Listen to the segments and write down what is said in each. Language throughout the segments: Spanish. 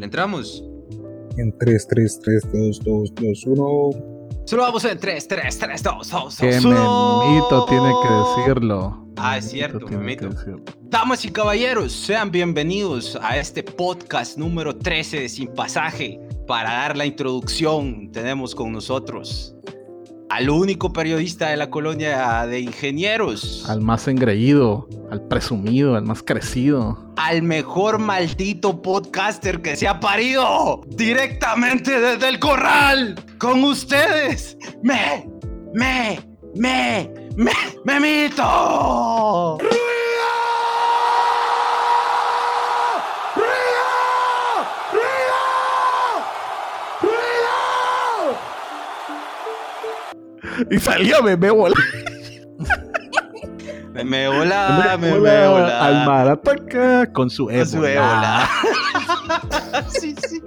¿Le entramos? En 3, 3, 3, 2, 2, 2, 1. Solo vamos en 3, 3, 3, 2, 2, Que 2, 1. Memito tiene que decirlo. Ah, es cierto, Memito. que. Damas y caballeros, sean bienvenidos a este podcast número 13 de Sin Pasaje. Para dar la introducción, tenemos con nosotros al único periodista de la colonia de ingenieros, Al más engreído, al presumido, al más crecido. al mejor maldito podcaster que se ha parido directamente desde el corral con ustedes. Me, me, me, me, memito. Y salió Meme Bola. Me, me hola, me, me hola. Al marataca con su Con ébola. su ébola. sí, sí.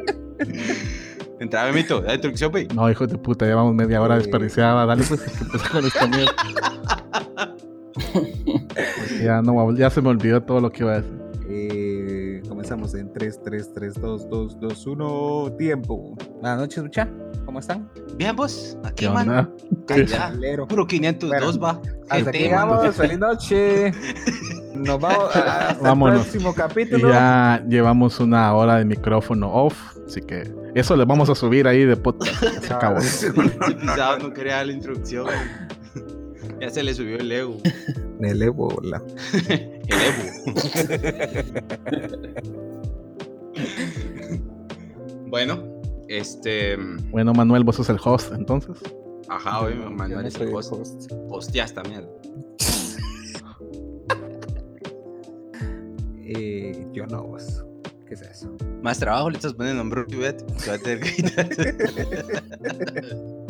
Entra, memito, la introducción, güey. No, hijo de puta, llevamos media hora desperdiciada. Dale, pues, que empezar con esta mierda. Ya, no, ya se me olvidó todo lo que iba a decir. Comenzamos en 3, 3, 3, 2, 2, 2, 1. Tiempo. Buenas noches, mucha. ¿Cómo están? Bien, vos, aquí, ¿Qué man. Lero. Puro 502 va. Hasta Gente, aquí mano. llegamos. Feliz noche. Nos vamos a- hasta Vámonos. el próximo Y capítulo. ya llevamos una hora de micrófono off. Así que eso le vamos a subir ahí de podcast. Se acabó. No quería la introducción. Ya se le subió el ego. El ébola. El Evo. bueno, este. Bueno, Manuel, vos sos el host, entonces. Ajá, mandó no el soy el host. host. Hostias también. Eh, yo no, vos. ¿Qué es eso? Más trabajo le estás poniendo en Bruce Bet. Te va a tener que quitar.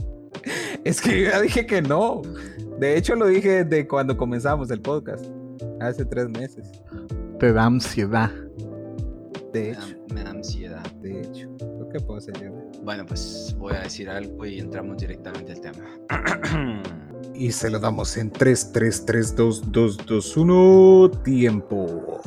Es que yo ya dije que no. De hecho, lo dije desde cuando comenzamos el podcast. Hace tres meses. Te da ansiedad. De Me hecho, da- Me da ansiedad. de hecho. ¿Lo que puedo hacer yo? Bueno, pues voy a decir algo y entramos directamente al tema. Y se lo damos en 3, 3, 3, 2, 2, 2, 1. Tiempo.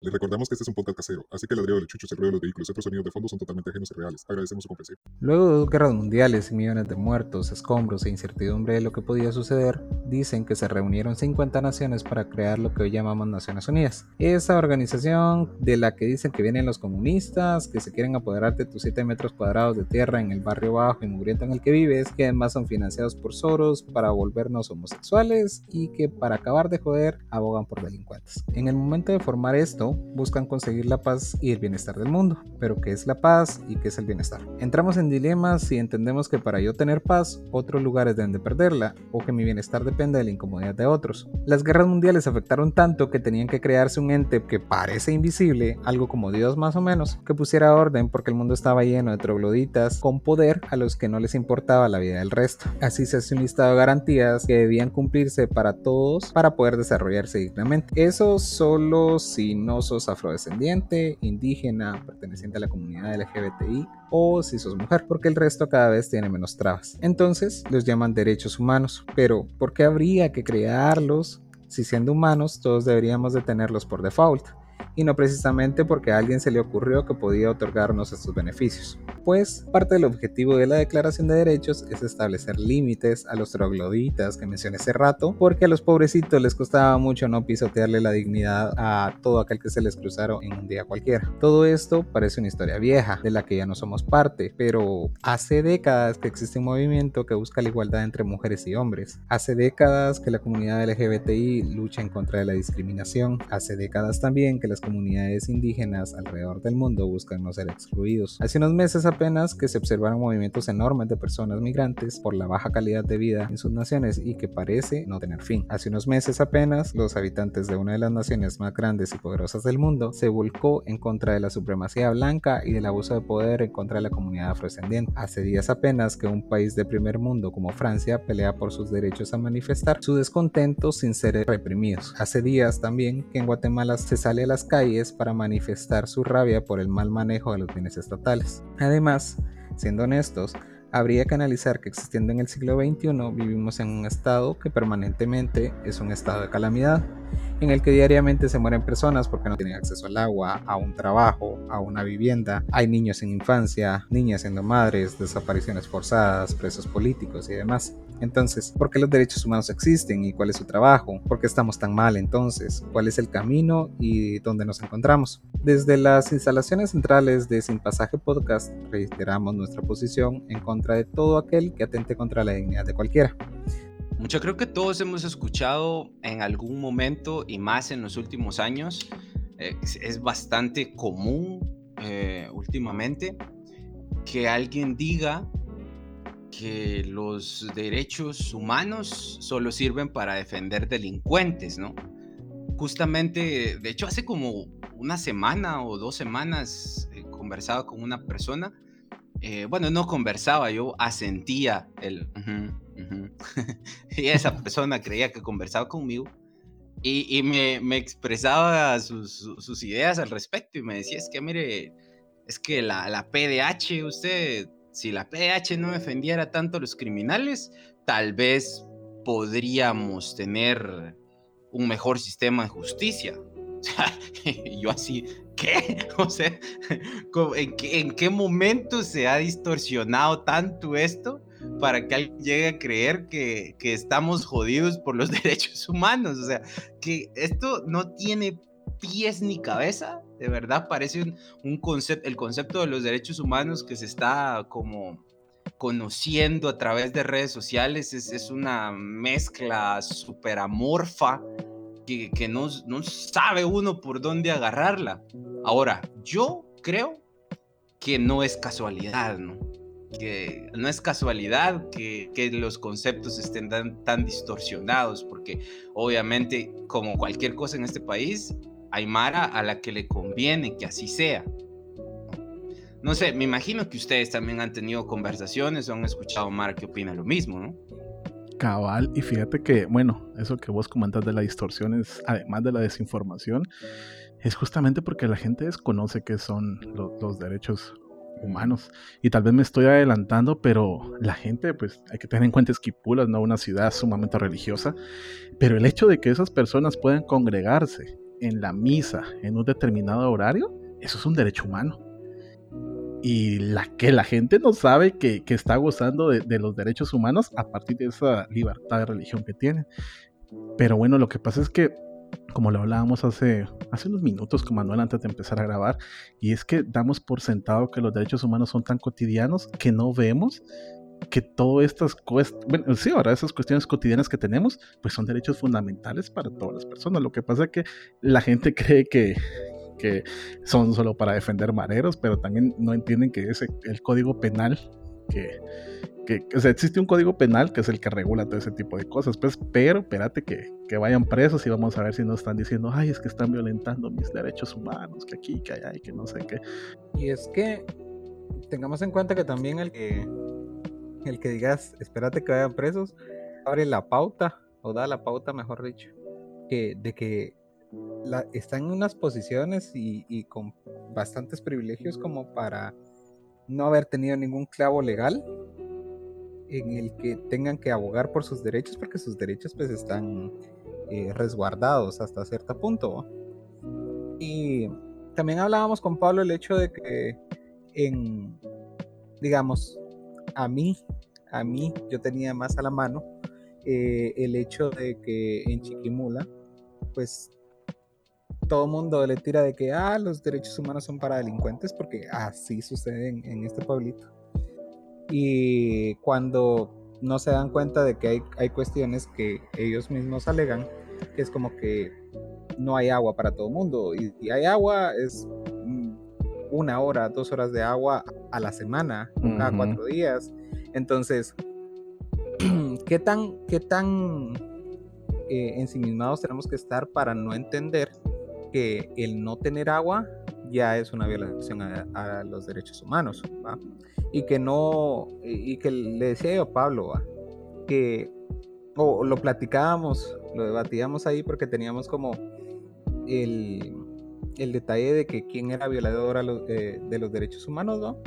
Les recordamos que este es un podcast casero, así que el ladrido de los chuchos el ruido de los vehículos y otros sonidos de fondo son totalmente ajenos y reales. Agradecemos su comprensión. Luego de dos guerras mundiales y millones de muertos, escombros e incertidumbre de lo que podía suceder, dicen que se reunieron 50 naciones para crear lo que hoy llamamos Naciones Unidas. Esa organización de la que dicen que vienen los comunistas, que se quieren apoderar de tus 7 metros cuadrados de tierra en el barrio bajo y mugriento en el que vives, que además son financiados por Soros para volvernos homosexuales y que para acabar de joder abogan por delincuentes. En el momento de formar esto, buscan conseguir la paz y el bienestar del mundo. Pero ¿qué es la paz y qué es el bienestar? Entramos en dilemas si entendemos que para yo tener paz, otros lugares deben de perderla o que mi bienestar depende de la incomodidad de otros. Las guerras mundiales afectaron tanto que tenían que crearse un ente que parece invisible, algo como Dios más o menos, que pusiera orden porque el mundo estaba lleno de trogloditas con poder a los que no les importaba la vida del resto. Así se hace un listado de garantías que debían cumplirse para todos para poder desarrollarse dignamente. Eso solo si no sos afrodescendiente, indígena, perteneciente a la comunidad LGBTI o si sos mujer, porque el resto cada vez tiene menos trabas. Entonces los llaman derechos humanos. Pero, ¿por qué habría que crearlos si siendo humanos todos deberíamos de tenerlos por default? Y no precisamente porque a alguien se le ocurrió que podía otorgarnos estos beneficios. Pues parte del objetivo de la Declaración de Derechos es establecer límites a los trogloditas que mencioné hace rato, porque a los pobrecitos les costaba mucho no pisotearle la dignidad a todo aquel que se les cruzaron en un día cualquiera. Todo esto parece una historia vieja, de la que ya no somos parte, pero hace décadas que existe un movimiento que busca la igualdad entre mujeres y hombres. Hace décadas que la comunidad LGBTI lucha en contra de la discriminación. Hace décadas también que las comunidades indígenas alrededor del mundo buscan no ser excluidos. Hace unos meses apenas que se observaron movimientos enormes de personas migrantes por la baja calidad de vida en sus naciones y que parece no tener fin. Hace unos meses apenas los habitantes de una de las naciones más grandes y poderosas del mundo se volcó en contra de la supremacía blanca y del abuso de poder en contra de la comunidad afrodescendiente. Hace días apenas que un país de primer mundo como Francia pelea por sus derechos a manifestar su descontento sin ser reprimidos. Hace días también que en Guatemala se sale a las calles para manifestar su rabia por el mal manejo de los bienes estatales. Además, siendo honestos, habría que analizar que existiendo en el siglo XXI vivimos en un estado que permanentemente es un estado de calamidad. en el que diariamente se mueren personas porque no tienen acceso al agua, a un trabajo, a una vivienda. Hay niños en infancia, niñas siendo madres, desapariciones forzadas, presos políticos y demás. Entonces, ¿por qué los derechos humanos existen y cuál es su trabajo? ¿Por qué estamos tan mal entonces? ¿Cuál es el camino y dónde nos encontramos? Desde las instalaciones centrales de Sin Pasaje Podcast reiteramos nuestra posición en contra de todo aquel que atente contra la dignidad de cualquiera. Yo creo que todos hemos escuchado en algún momento y más en los últimos años, eh, es bastante común eh, últimamente que alguien diga que los derechos humanos solo sirven para defender delincuentes, ¿no? Justamente, de hecho, hace como una semana o dos semanas he conversado con una persona, eh, bueno, no conversaba, yo asentía el... y esa persona creía que conversaba conmigo y, me, me, expresaba sus, sus, ideas al respecto y me decía, es que mire, es que la, la PDH, usted si la PH no defendiera tanto a los criminales, tal vez podríamos tener un mejor sistema de justicia. y yo así, ¿qué? O sea, ¿en qué, ¿en qué momento se ha distorsionado tanto esto para que alguien llegue a creer que, que, estamos jodidos por los derechos humanos? O sea, que esto no tiene pies ni cabeza, de verdad parece un, concepto, el concepto de los derechos humanos que se está como conociendo a través de redes sociales, es, una mezcla súper amorfa que, no, sabe uno por dónde agarrarla. Ahora, yo creo que no es casualidad, ¿no? que no es casualidad que, los conceptos estén tan, tan, distorsionados, porque obviamente, como cualquier cosa en este país, hay Mara a la que le conviene que así sea. No sé, me imagino que ustedes también han tenido conversaciones o han escuchado Mara que opina lo mismo, ¿no? Cabal, y fíjate que, bueno, eso que vos comentas de la distorsión, es, además de la desinformación, es justamente porque la gente desconoce qué son los derechos humanos. Y tal vez me estoy adelantando, pero la gente, pues hay que tener en cuenta Esquipulas, ¿no? Una ciudad sumamente religiosa. Pero el hecho de que esas personas puedan congregarse en la misa en un determinado horario, eso es un derecho humano. Y la que la gente no sabe que, está gozando de, los derechos humanos a partir de esa libertad de religión que tiene. Pero bueno, lo que pasa es que, como lo hablábamos hace, hace unos minutos con Manuel antes de empezar a grabar, y es que damos por sentado que los derechos humanos son tan cotidianos que no vemos que todas estas cuestiones, bueno, sí, ahora esas cuestiones cotidianas que tenemos, pues son derechos fundamentales para todas las personas. Lo que pasa es que la gente cree que, que son solo para defender mareros, pero también no entienden que es el código penal que, que, o sea, existe un código penal que es el que regula todo ese tipo de cosas, pues, pero espérate que, que, vayan presos y vamos a ver si nos están diciendo, ay, es que están violentando mis derechos humanos, que aquí, que allá y que no sé qué. Y es que tengamos en cuenta que también el que el que digas, espérate que vayan presos, abre la pauta, o da la pauta, mejor dicho, que, de que la, están en unas posiciones y, con bastantes privilegios como para no haber tenido ningún clavo legal en el que tengan que abogar por sus derechos porque sus derechos pues están eh, resguardados hasta cierto punto. Y también hablábamos con Pablo el hecho de que en, digamos, a mí, a mí, yo tenía más a la mano eh, el hecho de que en Chiquimula, pues todo mundo le tira de que ah, los derechos humanos son para delincuentes, porque así sucede en, este pueblito. Y cuando no se dan cuenta de que hay, hay, cuestiones que ellos mismos alegan, que es como que no hay agua para todo el mundo. Y hay agua, es una hora, dos horas de agua a la semana, cada cuatro días. Entonces, ¿qué tan, qué tan eh, ensimismados tenemos que estar para no entender que el no tener agua ya es una violación a, los derechos humanos? Y que no, y que le decía yo a Pablo, que o lo platicábamos, lo debatíamos ahí porque teníamos como el el detalle de que quién era violador eh, de los derechos humanos, ¿no?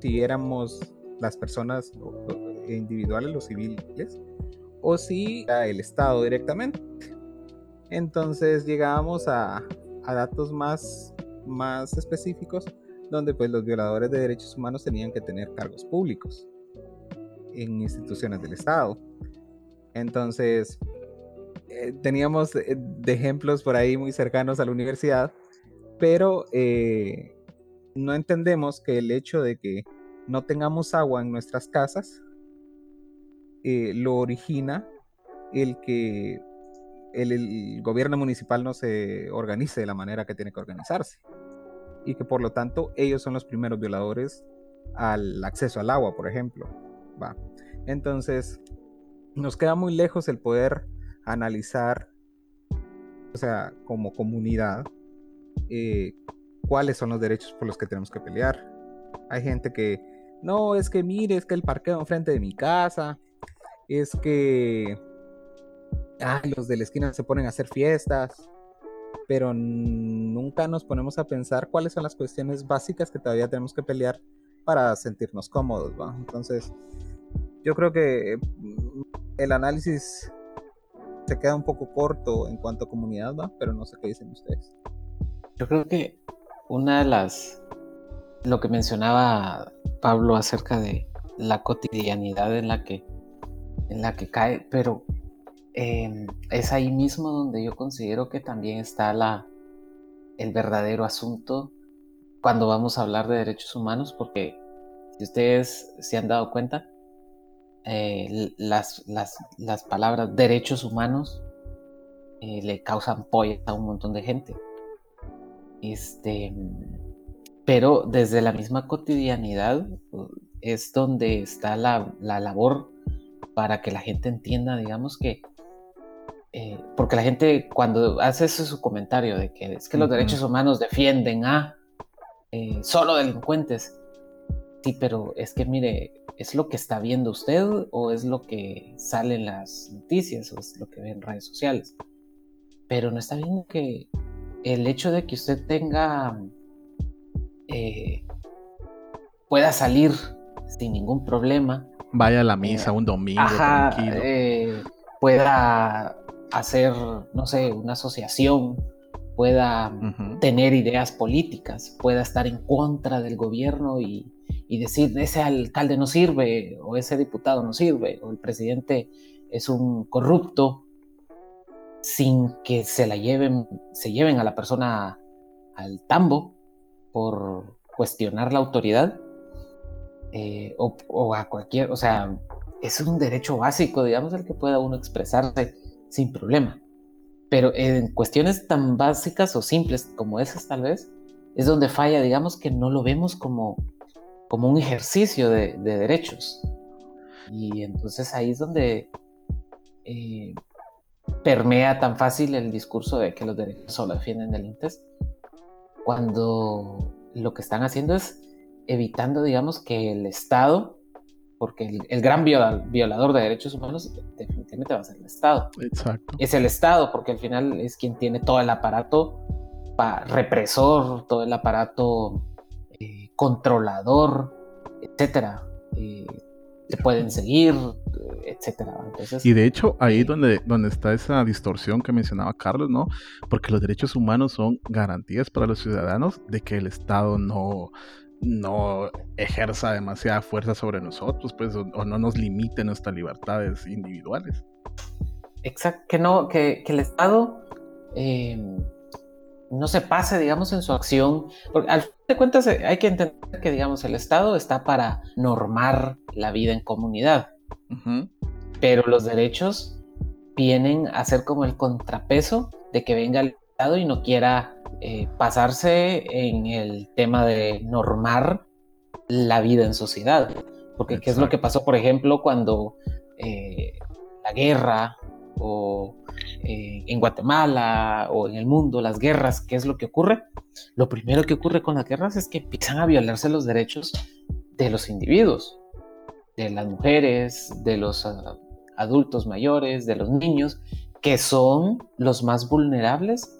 Si éramos las personas individuales, los civiles, o si era el Estado directamente. Entonces llegábamos a, datos más, más específicos donde pues los violadores de derechos humanos tenían que tener cargos públicos en instituciones del Estado. Entonces, eh, teníamos eh, de ejemplos por ahí muy cercanos a la universidad, pero eh, no entendemos que el hecho de que no tengamos agua en nuestras casas lo origina el que el, gobierno municipal no se organice de la manera que tiene que organizarse y que por lo tanto ellos son los primeros violadores al acceso al agua, por ejemplo. Va. Entonces, nos queda muy lejos el poder analizar, o sea, como comunidad, eh, cuáles son los derechos por los que tenemos que pelear. Hay gente que, no, es que mire, es que el parqueo enfrente de mi casa, es que los de la esquina se ponen a hacer fiestas, pero nunca nos ponemos a pensar cuáles son las cuestiones básicas que todavía tenemos que pelear para sentirnos cómodos, ¿va? Entonces, yo creo que mm, el análisis se queda un poco corto en cuanto a comunidad, ¿va? Pero no sé qué dicen ustedes. Yo creo que una de las, lo que mencionaba Pablo acerca de la cotidianidad en la que, en la que cae, pero em, es ahí mismo donde yo considero que también está la, el verdadero asunto cuando vamos a hablar de derechos humanos, porque si ustedes se han dado cuenta, eh, las, las, las, palabras derechos humanos eh, le causan pollas a un montón de gente. Este, pero desde la misma cotidianidad es donde está la, la labor para que la gente entienda, digamos que, eh, porque la gente cuando hace ese su comentario de que es que los derechos humanos defienden a solo delincuentes, sí, pero es que mire, ¿Es lo que está viendo usted o es lo que sale en las noticias o es lo que ve en redes sociales? Pero no está viendo que el hecho de que usted tenga, eh, pueda salir sin ningún problema. Vaya a la misa un domingo tranquilo. Eh, pueda hacer, no sé, una asociación, pueda tener ideas políticas, pueda estar en contra del gobierno y y decir ese alcalde no sirve o ese diputado no sirve o el presidente es un corrupto sin que se la lleven se lleven a la persona al tambo por cuestionar la autoridad eh, o, a cualquier o sea es un derecho básico digamos el que pueda uno expresarse sin problema pero en cuestiones tan básicas o simples como esas tal vez es donde falla digamos que no lo vemos como como un ejercicio de, derechos. Y entonces ahí es donde eh, permea tan fácil el discurso de que los derechos solo defienden delincuentes, cuando lo que están haciendo es evitando, digamos, que el Estado, porque el, gran violador de derechos humanos definitivamente va a ser el Estado. Exacto. Es el Estado, porque al final es quien tiene todo el aparato represor, todo el aparato eh, controlador, etcétera. Eh, te pueden seguir, etcétera. y de hecho, ahí donde, donde está esa distorsión que mencionaba Carlos, ¿no? Porque los derechos humanos son garantías para los ciudadanos de que el Estado no, no ejerza demasiada fuerza sobre nosotros, pues, o, no nos limite nuestras libertades individuales. Exacto, que no, que, el Estado eh, no se pase, digamos, en su acción, porque al fin de cuentas eh, hay que entender que, digamos, el Estado está para normar la vida en comunidad, pero los derechos vienen a ser como el contrapeso de que venga el Estado y no quiera eh, pasarse en el tema de normar la vida en sociedad, porque qué es lo que pasó, por ejemplo, cuando eh, la guerra o eh, en Guatemala o en el mundo, las guerras, ¿qué es lo que ocurre? Lo primero que ocurre con las guerras es que empiezan a violarse los derechos de los individuos, de las mujeres, de los ah, adultos mayores, de los niños, que son los más vulnerables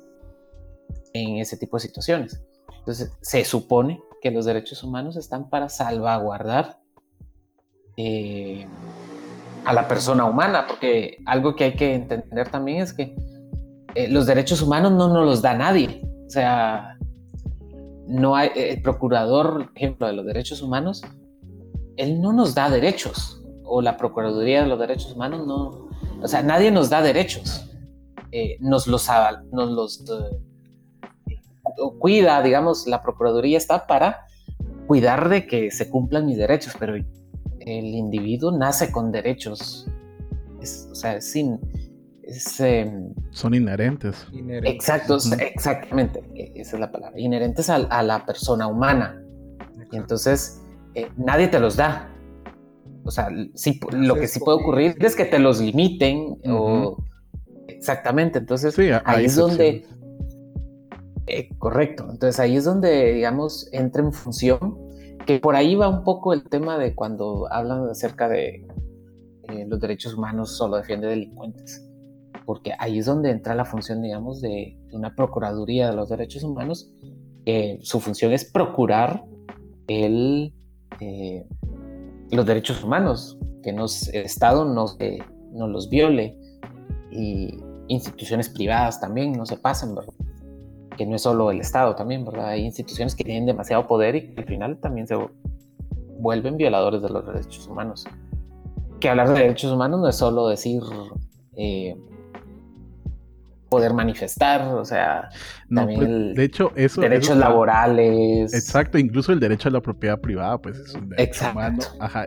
en ese tipo de situaciones. Entonces, se supone que los derechos humanos están para salvaguardar eh, a la persona humana, porque algo que hay que entender también es que eh, los derechos humanos no nos los da nadie. O sea, no hay, el procurador, ejemplo, de los derechos humanos, él no nos da derechos. O la Procuraduría de los Derechos Humanos no. O sea, nadie nos da derechos. Eh, nos los, nos los eh, cuida, digamos, la Procuraduría está para cuidar de que se cumplan mis derechos, pero el individuo nace con derechos. o sea, sin, Em, Son inherentes. Exacto, exactamente, e, esa es la palabra, inherentes a, la persona humana. Y entonces, eh, nadie te los da. O sea, sí, lo que sí puede ocurrir es que te los limiten o... Exactamente, entonces ahí es donde... Eh, correcto, entonces ahí es donde, digamos, entra en función, que por ahí va un poco el tema de cuando hablan acerca de eh, los derechos humanos solo defiende delincuentes porque ahí es donde entra la función, digamos, de, una Procuraduría de los Derechos Humanos. su función es procurar el, eh, los derechos humanos, que el Estado no, no los viole y instituciones privadas también no se pasen, ¿verdad? Que no es solo el Estado también, ¿verdad? Hay instituciones que tienen demasiado poder y que al final también se vuelven violadores de los derechos humanos. Que hablar de derechos humanos no es solo decir eh, poder manifestar, o sea, también pues, de hecho, eso, derechos laborales. Exacto, incluso el derecho a la propiedad privada, pues es un derecho humano.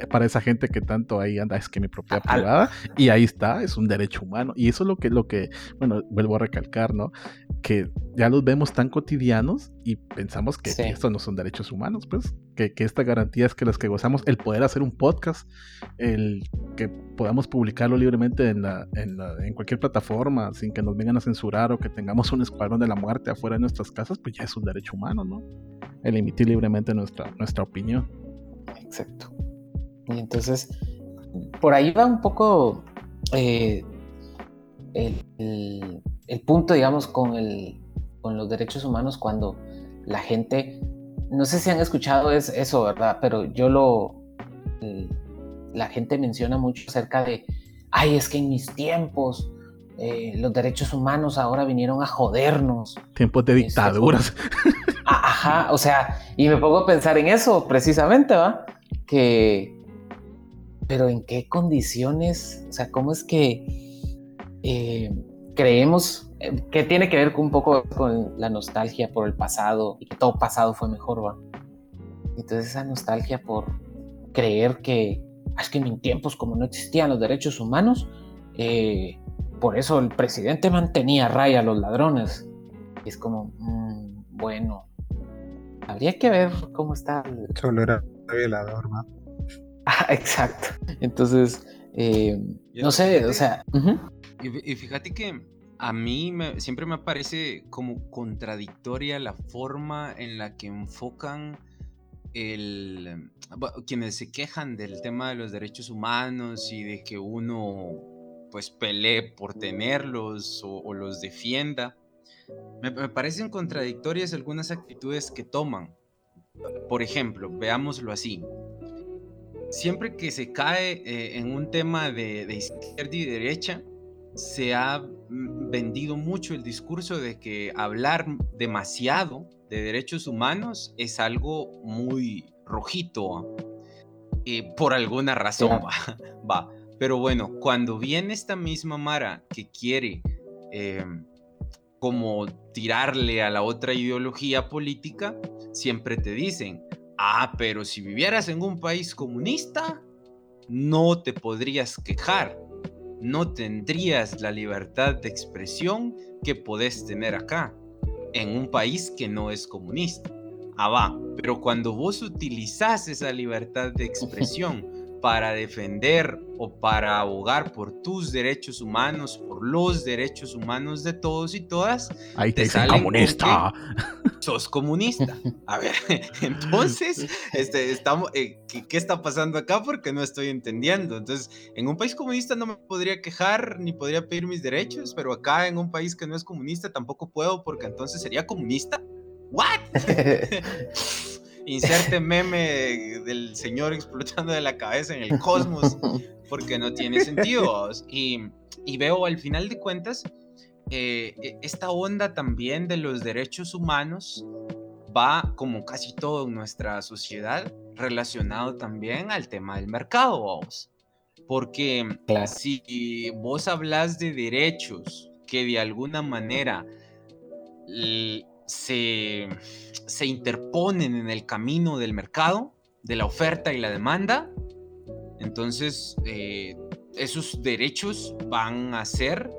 para esa gente que tanto ahí anda, es que mi propiedad privada, y ahí está, es un derecho humano. Y eso es lo que, lo que, bueno, vuelvo a recalcar, ¿no? Que ya los vemos tan cotidianos y pensamos que estos no son derechos humanos, pues, que, que, esta garantía es que las que gozamos, el poder hacer un podcast, el que podamos publicarlo libremente en, la, en, la, en cualquier plataforma, sin que nos vengan a censurar o que tengamos un escuadrón de la muerte afuera de nuestras casas, pues ya es un derecho humano, ¿no? El emitir libremente nuestra, nuestra opinión. Exacto. Y entonces, por ahí va un poco eh, el, el, punto, digamos, con, el, con los derechos humanos cuando la gente, no sé si han escuchado es, eso, ¿verdad? Pero yo lo, la gente menciona mucho acerca de, ay, es que en mis tiempos eh, los derechos humanos ahora vinieron a jodernos. Tiempos de dictaduras. Ajá, o sea, y me pongo a pensar en eso precisamente, ¿va? Que, pero ¿en qué condiciones? O sea, ¿cómo es que eh, creemos eh, que tiene que ver con un poco con la nostalgia por el pasado y que todo pasado fue mejor, ¿va? Entonces esa nostalgia por creer que, ah, es que en tiempos como no existían los derechos humanos, eh, por eso el presidente mantenía a raya a los ladrones. es como, mm, bueno, habría que ver cómo está. Solo era violador, ¿no? Ah, exacto. Entonces, eh, no sé, o sea. Y, fíjate que a mí siempre me parece como contradictoria la forma en la que enfocan el, quienes se quejan del tema de los derechos humanos y de que uno pues pelee por tenerlos o, los defienda. Me, parecen contradictorias algunas actitudes que toman. Por ejemplo, veámoslo así. Siempre que se cae eh, en un tema de, de izquierda y derecha, se ha mm, vendido mucho el discurso de que hablar demasiado de derechos humanos es algo muy rojito. y por alguna razón va, va. Pero bueno, cuando viene esta misma Mara que quiere em, como tirarle a la otra ideología política, siempre te dicen, ah, pero si vivieras en un país comunista, no te podrías quejar, no tendrías la libertad de expresión que podés tener acá, en un país que no es comunista. Ah, va, pero cuando vos utilizás esa libertad de expresión, para defender o para abogar por tus derechos humanos, por los derechos humanos de todos y todas, ahí te, te comunista. Sos comunista. A ver, entonces, este, estamos, eh, ¿qué, está pasando acá? Porque no estoy entendiendo. Entonces, en un país comunista no me podría quejar ni podría pedir mis derechos, pero acá en un país que no es comunista tampoco puedo porque entonces sería comunista. ¿What? inserte meme del señor explotando de la cabeza en el cosmos, porque no tiene sentido. Y, veo al final de cuentas eh, e- esta onda también de los derechos humanos va, como casi todo en nuestra sociedad, relacionado también al tema del mercado, vamos. Porque Claro. si vos hablas de derechos que de alguna manera se, se interponen en el camino del mercado, de la oferta y la demanda, entonces eh, esos derechos van a ser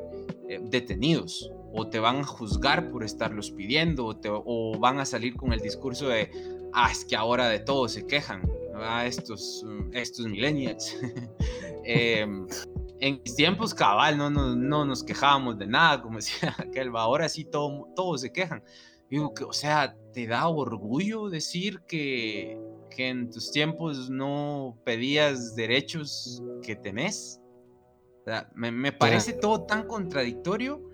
eh, detenidos o te van a juzgar por estarlos pidiendo o, te- o van a salir con el discurso de, ah, es que ahora de todo se quejan, ah, estos, estos millennials. Em, en mis tiempos, cabal, no, no, no nos quejábamos de nada, como decía aquel, ahora sí todo, todos se quejan. Digo que, o sea, ¿te da orgullo decir que, que en tus tiempos no pedías derechos que tenés? O sea, me, me parece todo tan contradictorio.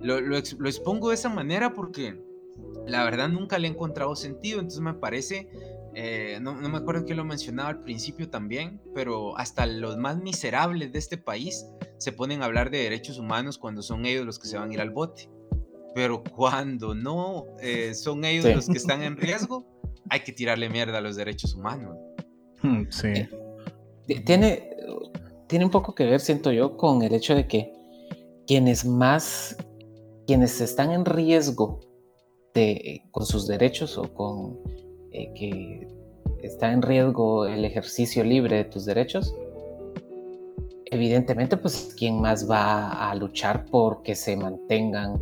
Lo, lo expongo de esa manera porque la verdad nunca le he encontrado sentido. Entonces me parece, eh, no, no me acuerdo que lo mencionaba al principio también, pero hasta los más miserables de este país se ponen a hablar de derechos humanos cuando son ellos los que se van a ir al bote. Pero cuando no eh, son ellos Sí. los que están en riesgo, hay que tirarle mierda a los derechos humanos. Hmm, Sí. Ti- Tiene, tiene un poco que ver, siento yo, con el hecho de que quienes más, quienes están en riesgo de, con sus derechos o con eh, que está en riesgo el ejercicio libre de tus derechos, evidentemente, pues quien más va a luchar por que se mantengan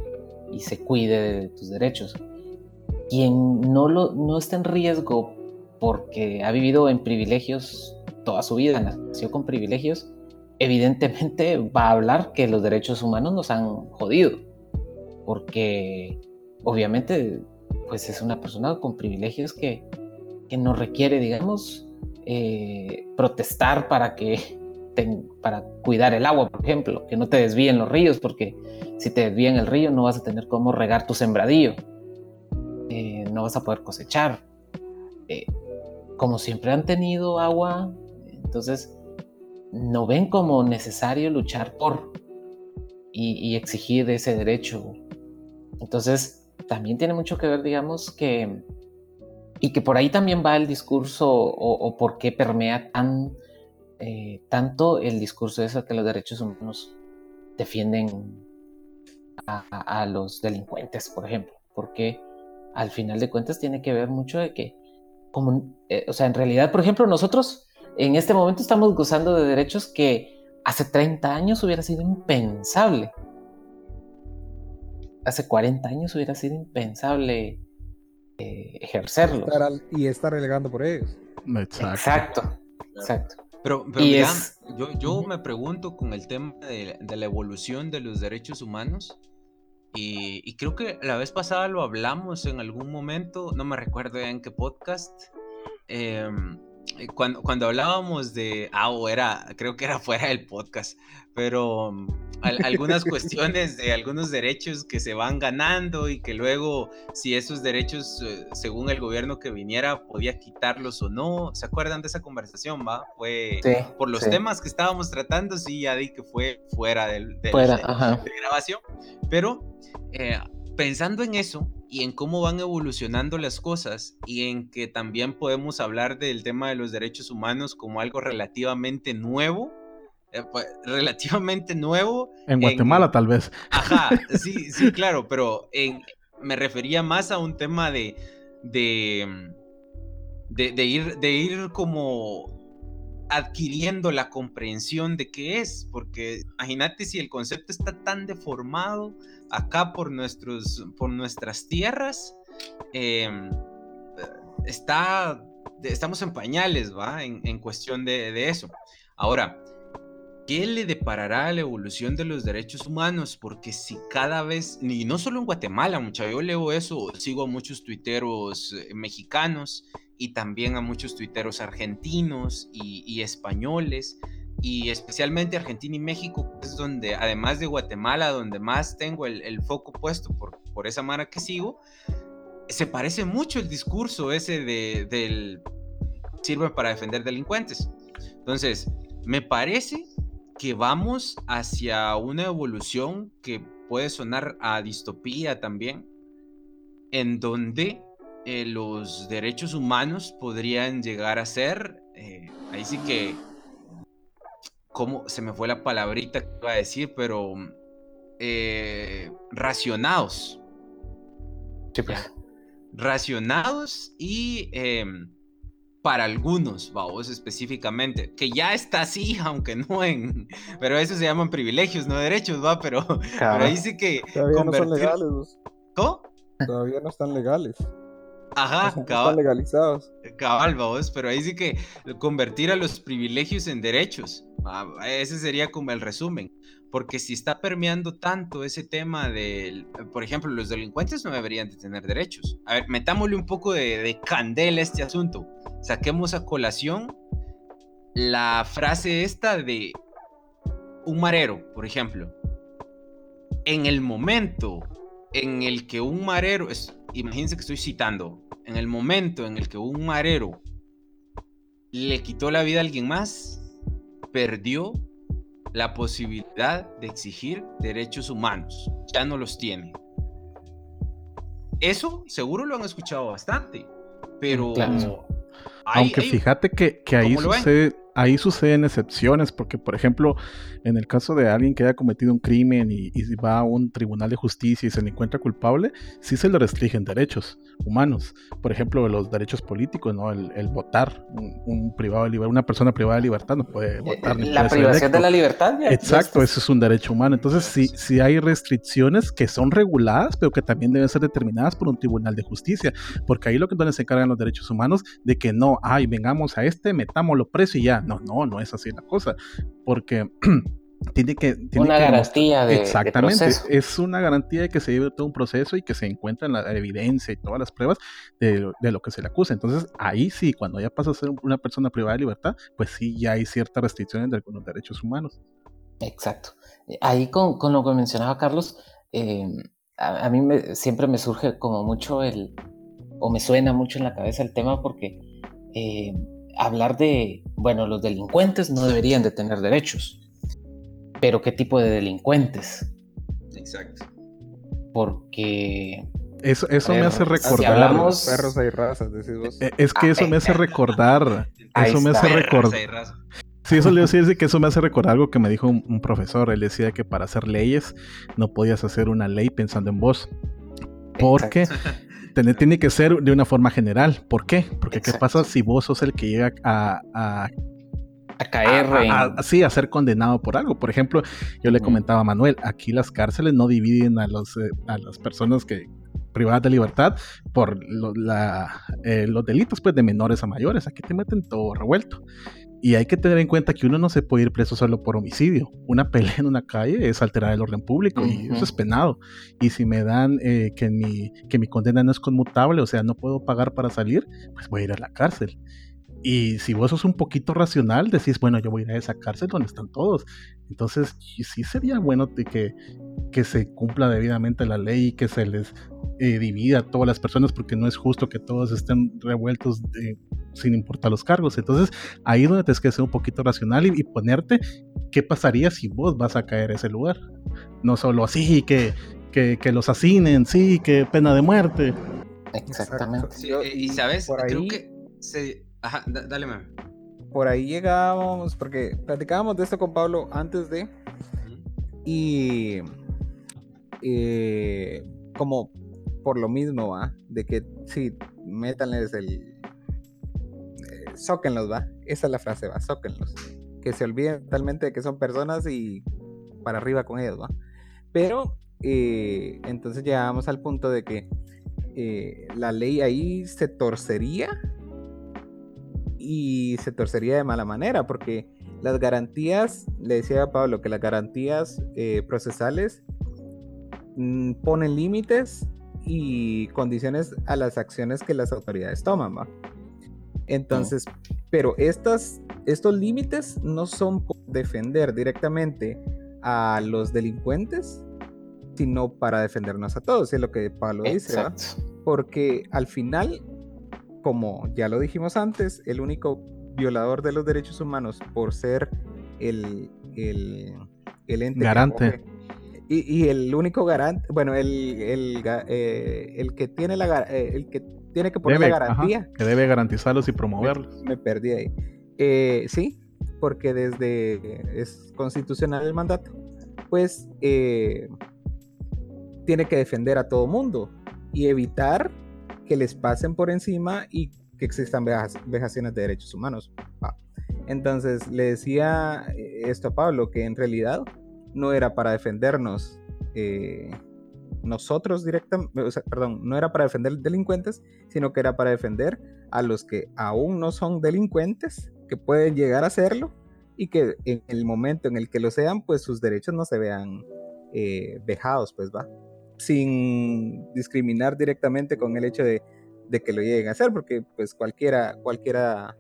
y se cuide de tus derechos. Quien no, lo, no está en riesgo porque ha vivido en privilegios toda su vida, nació con privilegios, evidentemente va a hablar que los derechos humanos nos han jodido, porque obviamente pues es una persona con privilegios que, que no requiere, digamos, eh, protestar para que ten- para cuidar el agua, por ejemplo, que no te desvíen los ríos, porque si te desvían el río no vas a tener cómo regar tu sembradío, eh, no vas a poder cosechar. Eh, como siempre han tenido agua, entonces no ven como necesario luchar por y, y exigir ese derecho. Entonces también tiene mucho que ver, digamos, que y que por ahí también va el discurso o, o por qué permea tan eh, tanto el discurso de eso que los derechos humanos defienden a, a- a los delincuentes, por ejemplo, porque al final de cuentas tiene que ver mucho de que, como, eh, o sea, en realidad, por ejemplo, nosotros en este momento estamos gozando de derechos que hace 30 años hubiera sido impensable. Hace 40 años hubiera sido impensable eh, ejercerlos. Estar al- y estar relegando por ellos. Exacto. Exacto, exacto. Pero, pero mira, es- yo, yo me pregunto con el tema de, de la evolución de los derechos humanos y, y creo que la vez pasada lo hablamos en algún momento, no me recuerdo en qué podcast, eh, cuando, cuando hablábamos de, ah, o era, creo que era fuera del podcast, pero mm, al- algunas cuestiones de algunos derechos que se van ganando y que luego si esos derechos, eh, según el gobierno que viniera, podía quitarlos o no. ¿Se acuerdan de esa conversación, va? Fue Sí, por los sí. temas que estábamos tratando, sí, ya di que fue fuera del, del- Fuera, de- ajá. de grabación. Pero eh, pensando en eso y en cómo van evolucionando las cosas y en que también podemos hablar del tema de los derechos humanos como algo relativamente nuevo, eh, pues, relativamente nuevo En Guatemala, tal vez. Ajá, sí, sí, claro, pero en- me refería más a un tema de, de, de, de ir, de ir como adquiriendo la comprensión de qué es, porque imagínate si el concepto está tan deformado acá por, nuestros, por nuestras tierras, em, está, estamos en pañales, ¿va? En, cuestión de, de eso. Ahora, ¿Qué le deparará a la evolución de los derechos humanos? Porque si cada vez, y no solo en Guatemala, mucha, yo leo eso, sigo a muchos tuiteros eh, mexicanos y también a muchos tuiteros argentinos y españoles, y especialmente Argentina y México, es donde, además de Guatemala, donde más tengo el, el foco puesto por, por esa mara que sigo, se parece mucho el discurso ese de, del sirve para defender delincuentes. Entonces, me parece que vamos hacia una evolución que puede sonar a distopía también, en donde eh, los derechos humanos podrían llegar a ser, eh, ahí sí que, ¿cómo se me fue la palabrita que iba a decir? Pero eh, racionados. Sí, pues. Racionados y em, para algunos, vamos, específicamente, que ya está así, aunque no en... Pero eso se llaman privilegios, no derechos, va, pero, pero ahí sí que... Todavía no son convertir- legales, vos. ¿Cómo? Todavía no están legales. Ajá, O sea, no cabal. están legalizados. Cabal, vamos, pero ahí sí que convertir a los privilegios en derechos. Ah, ese sería como el resumen. Porque si está permeando tanto ese tema del, por ejemplo, los delincuentes no deberían de tener derechos. A ver, metámosle un poco de, de candela a este asunto. Saquemos a colación la frase esta de un marero, por ejemplo. En el momento en el que un marero, es- imagínense que estoy citando, en el momento en el que un marero le quitó la vida a alguien más, perdió la posibilidad de exigir derechos humanos. Ya no los tiene. Eso seguro lo han escuchado bastante, pero Claro. hay- Aunque hay- fíjate que, que ahí, sucede, ahí suceden excepciones, porque por ejemplo, en el caso de alguien que haya cometido un crimen y, y va a un tribunal de justicia y se le encuentra culpable, sí se le restringen derechos humanos. Por ejemplo, los derechos políticos, ¿no? El, el votar, un, un privado de liber- una persona privada de libertad no puede votar. ni Eh, La puede privación de la libertad. ya- Exacto, eso es un derecho humano. Entonces, sí, sí hay restricciones que son reguladas, pero que también deben ser determinadas por un tribunal de justicia, porque ahí lo que entonces se encargan los derechos humanos de que no, ay, vengamos a este, metámoslo preso y ya. No, no, no es así la cosa, porque tiene que... Tiene Una que garantía de, Exactamente, es una garantía de que se lleve todo un proceso y que se encuentren la evidencia y todas las pruebas de, lo- de lo que se le acusa. Entonces, ahí sí, cuando ya pasa a ser una persona privada de libertad, pues sí, ya hay ciertas restricciones de algunos derechos humanos. Exacto. Eh, Ahí con, con lo que mencionaba Carlos, eh, a, a mí me- siempre me surge como mucho el, o me suena mucho en la cabeza el tema porque eh, hablar de, bueno, los delincuentes no deberían de tener derechos, pero ¿qué tipo de delincuentes? Exacto. Porque Eso, eso me hace si recordar. hablamos- Perros hay razas, decís vos. Eh, Es que Ah, eso me hace recordar. ahí Eso me hace recordar. Sí, eso le iba a decir que eso me hace recordar algo que me dijo un, un profesor. Él decía que para hacer leyes no podías hacer una ley pensando en vos. Porque Exacto. Tiene, tiene que ser de una forma general. ¿Por qué? Porque ¿qué pasa si vos sos el que llega a, a, a caer en... a- a- sí, a ser condenado por algo? Por ejemplo, yo le comentaba a Manuel, aquí las cárceles no dividen a, los, eh, a las personas que privadas de libertad por lo- la- eh, los delitos pues, de menores a mayores. Aquí te meten todo revuelto. Y hay que tener en cuenta que uno no se puede ir preso solo por homicidio. Una pelea en una calle es alterar el orden público y eso es penado. Y si me dan eh, que, mi, que mi condena no es conmutable, o sea, no puedo pagar para salir, pues voy a ir a la cárcel. Y si vos sos un poquito racional, decís, bueno, yo voy a ir a esa cárcel donde están todos. Entonces, sí sería bueno que, que se cumpla debidamente la ley y que se les eh, divida a todas las personas, porque no es justo que todos estén revueltos de- sin importar los cargos. Entonces, ahí es donde tienes que ser un poquito racional y, y ponerte qué pasaría si vos vas a caer a ese lugar. No solo así, que, que, que los asesinen, sí, que pena de muerte. Exactamente. Sí, eh, y sabes, por creo ahí- que se... Ajá, da- dale, mami. Por ahí llegábamos, porque platicábamos de esto con Pablo antes de, y eh, como por lo mismo, va, de que sí, métanles el, eh, zóquenlos, va, esa es la frase, va, zóquenlos, que se olviden totalmente de que son personas y para arriba con ellos, va. Pero eh, entonces llegamos al punto de que eh, la ley ahí se torcería y se torcería de mala manera porque las garantías, le decía a Pablo que las garantías eh, procesales mm, ponen límites y condiciones a las acciones que las autoridades toman, ¿va? Entonces, pero estas, estos límites no son por defender directamente a los delincuentes, sino para defendernos a todos, es lo que Pablo dice, ¿va? Exacto. porque al final, como ya lo dijimos antes, el único violador de los derechos humanos por ser el, el, el ente Garante. Y, y el único garante, bueno, el, el, eh, el que tiene la eh, el que tiene que poner Debe, la ajá, garantía, que debe garantizarlos y promoverlos. me perdí ahí. Eh, sí, porque desde es constitucional el mandato, pues eh, tiene que defender a todo mundo y evitar que les pasen por encima y que existan vejaciones de derechos humanos. Entonces le decía eh, esto a Pablo, que en realidad no era para defendernos eh, nosotros directamente, perdón, no era para defender delincuentes, sino que era para defender a los que aún no son delincuentes, que pueden llegar a serlo y que en el momento en el que lo sean, pues sus derechos no se vean eh, vejados, pues va, sin discriminar directamente con el hecho de, de que lo lleguen a hacer, porque pues cualquiera, cualquiera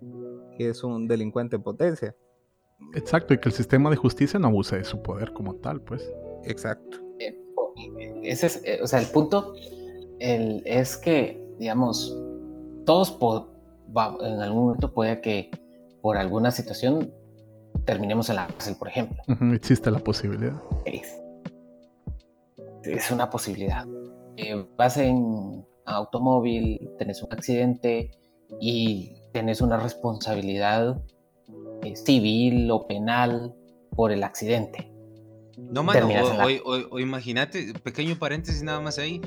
es un delincuente en potencia. Exacto, y que el sistema de justicia no abuse de su poder como tal, pues. Exacto. Eh, ese es, eh, o sea, el punto el- es que, digamos, todos po- en algún momento puede que por alguna situación terminemos en la cárcel, por ejemplo. Existe la posibilidad. Es, es una posibilidad. Eh, vas en automóvil, tenés un accidente y tenés una responsabilidad eh, civil o penal por el accidente. No, mano, o, o- o- o imagínate, pequeño paréntesis nada más ahí.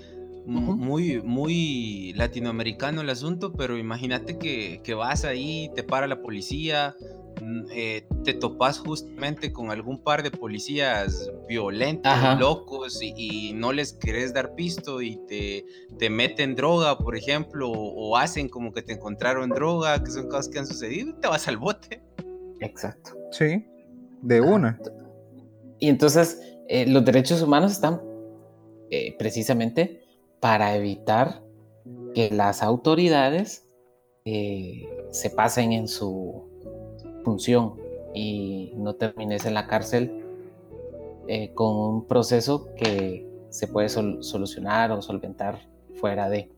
Muy, muy latinoamericano el asunto, pero imagínate que, que vas ahí, te para la policía, mm, eh, te topas justamente con algún par de policías violentos, Ajá. locos, y, y no les querés dar pisto y te, te meten droga, por ejemplo, o, o hacen como que te encontraron droga, que son cosas que han sucedido, y te vas al bote. Exacto. Sí, de una. Y entonces eh, los derechos humanos están eh, precisamente para evitar que las autoridades eh, se pasen en su función y no termines en la cárcel eh, con un proceso que se puede sol- solucionar o solventar fuera de.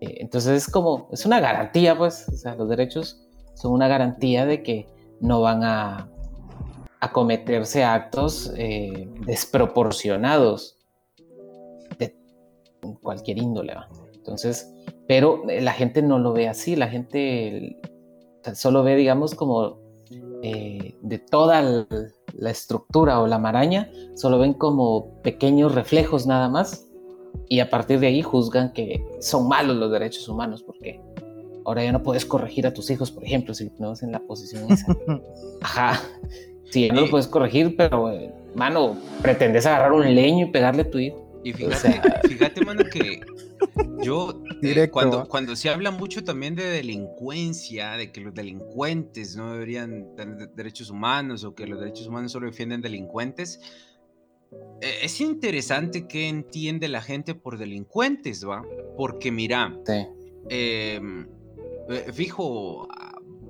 Eh, entonces es como, es una garantía, pues, o sea, los derechos son una garantía de que no van a a cometerse actos desproporcionados de cualquier índole. ¿va? Entonces, pero eh, la gente no lo ve así, la gente solo ve, digamos, como eh, de toda la estructura o la maraña, solo ven como pequeños reflejos nada más y a partir de ahí juzgan que son malos los derechos humanos porque ahora ya no puedes corregir a tus hijos, por ejemplo, si no es en la posición esa. Ajá. Sí, no lo puedes corregir, pero, eh, mano, pretendes agarrar un leño y pegarle a tu hijo. Y O fíjate, sea- fíjate, mano, que yo, eh, Directo, cuando, ¿va? cuando se habla mucho también de delincuencia, de que los delincuentes no deberían tener de- derechos humanos o que los derechos humanos solo defienden delincuentes, eh, es interesante qué entiende la gente por delincuentes, ¿va? Porque mira, Sí. em, eh, fijo,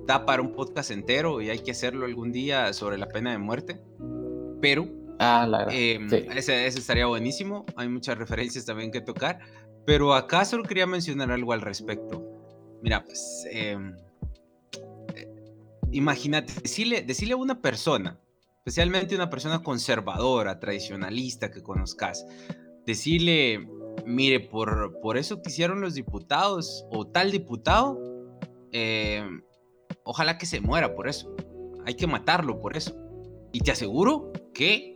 da para un podcast entero y hay que hacerlo algún día sobre la pena de muerte, pero Ah, la verdad. Em, Sí. ese, ese estaría buenísimo. Hay muchas referencias también que tocar. Pero acá solo quería mencionar algo al respecto. Mira, pues. em, eh, imagínate, decirle, decirle a una persona, especialmente una persona conservadora, tradicionalista que conozcas, decirle, mire, por, por eso que hicieron los diputados o tal diputado, em, ojalá que se muera por eso. Hay que matarlo por eso. Y te aseguro que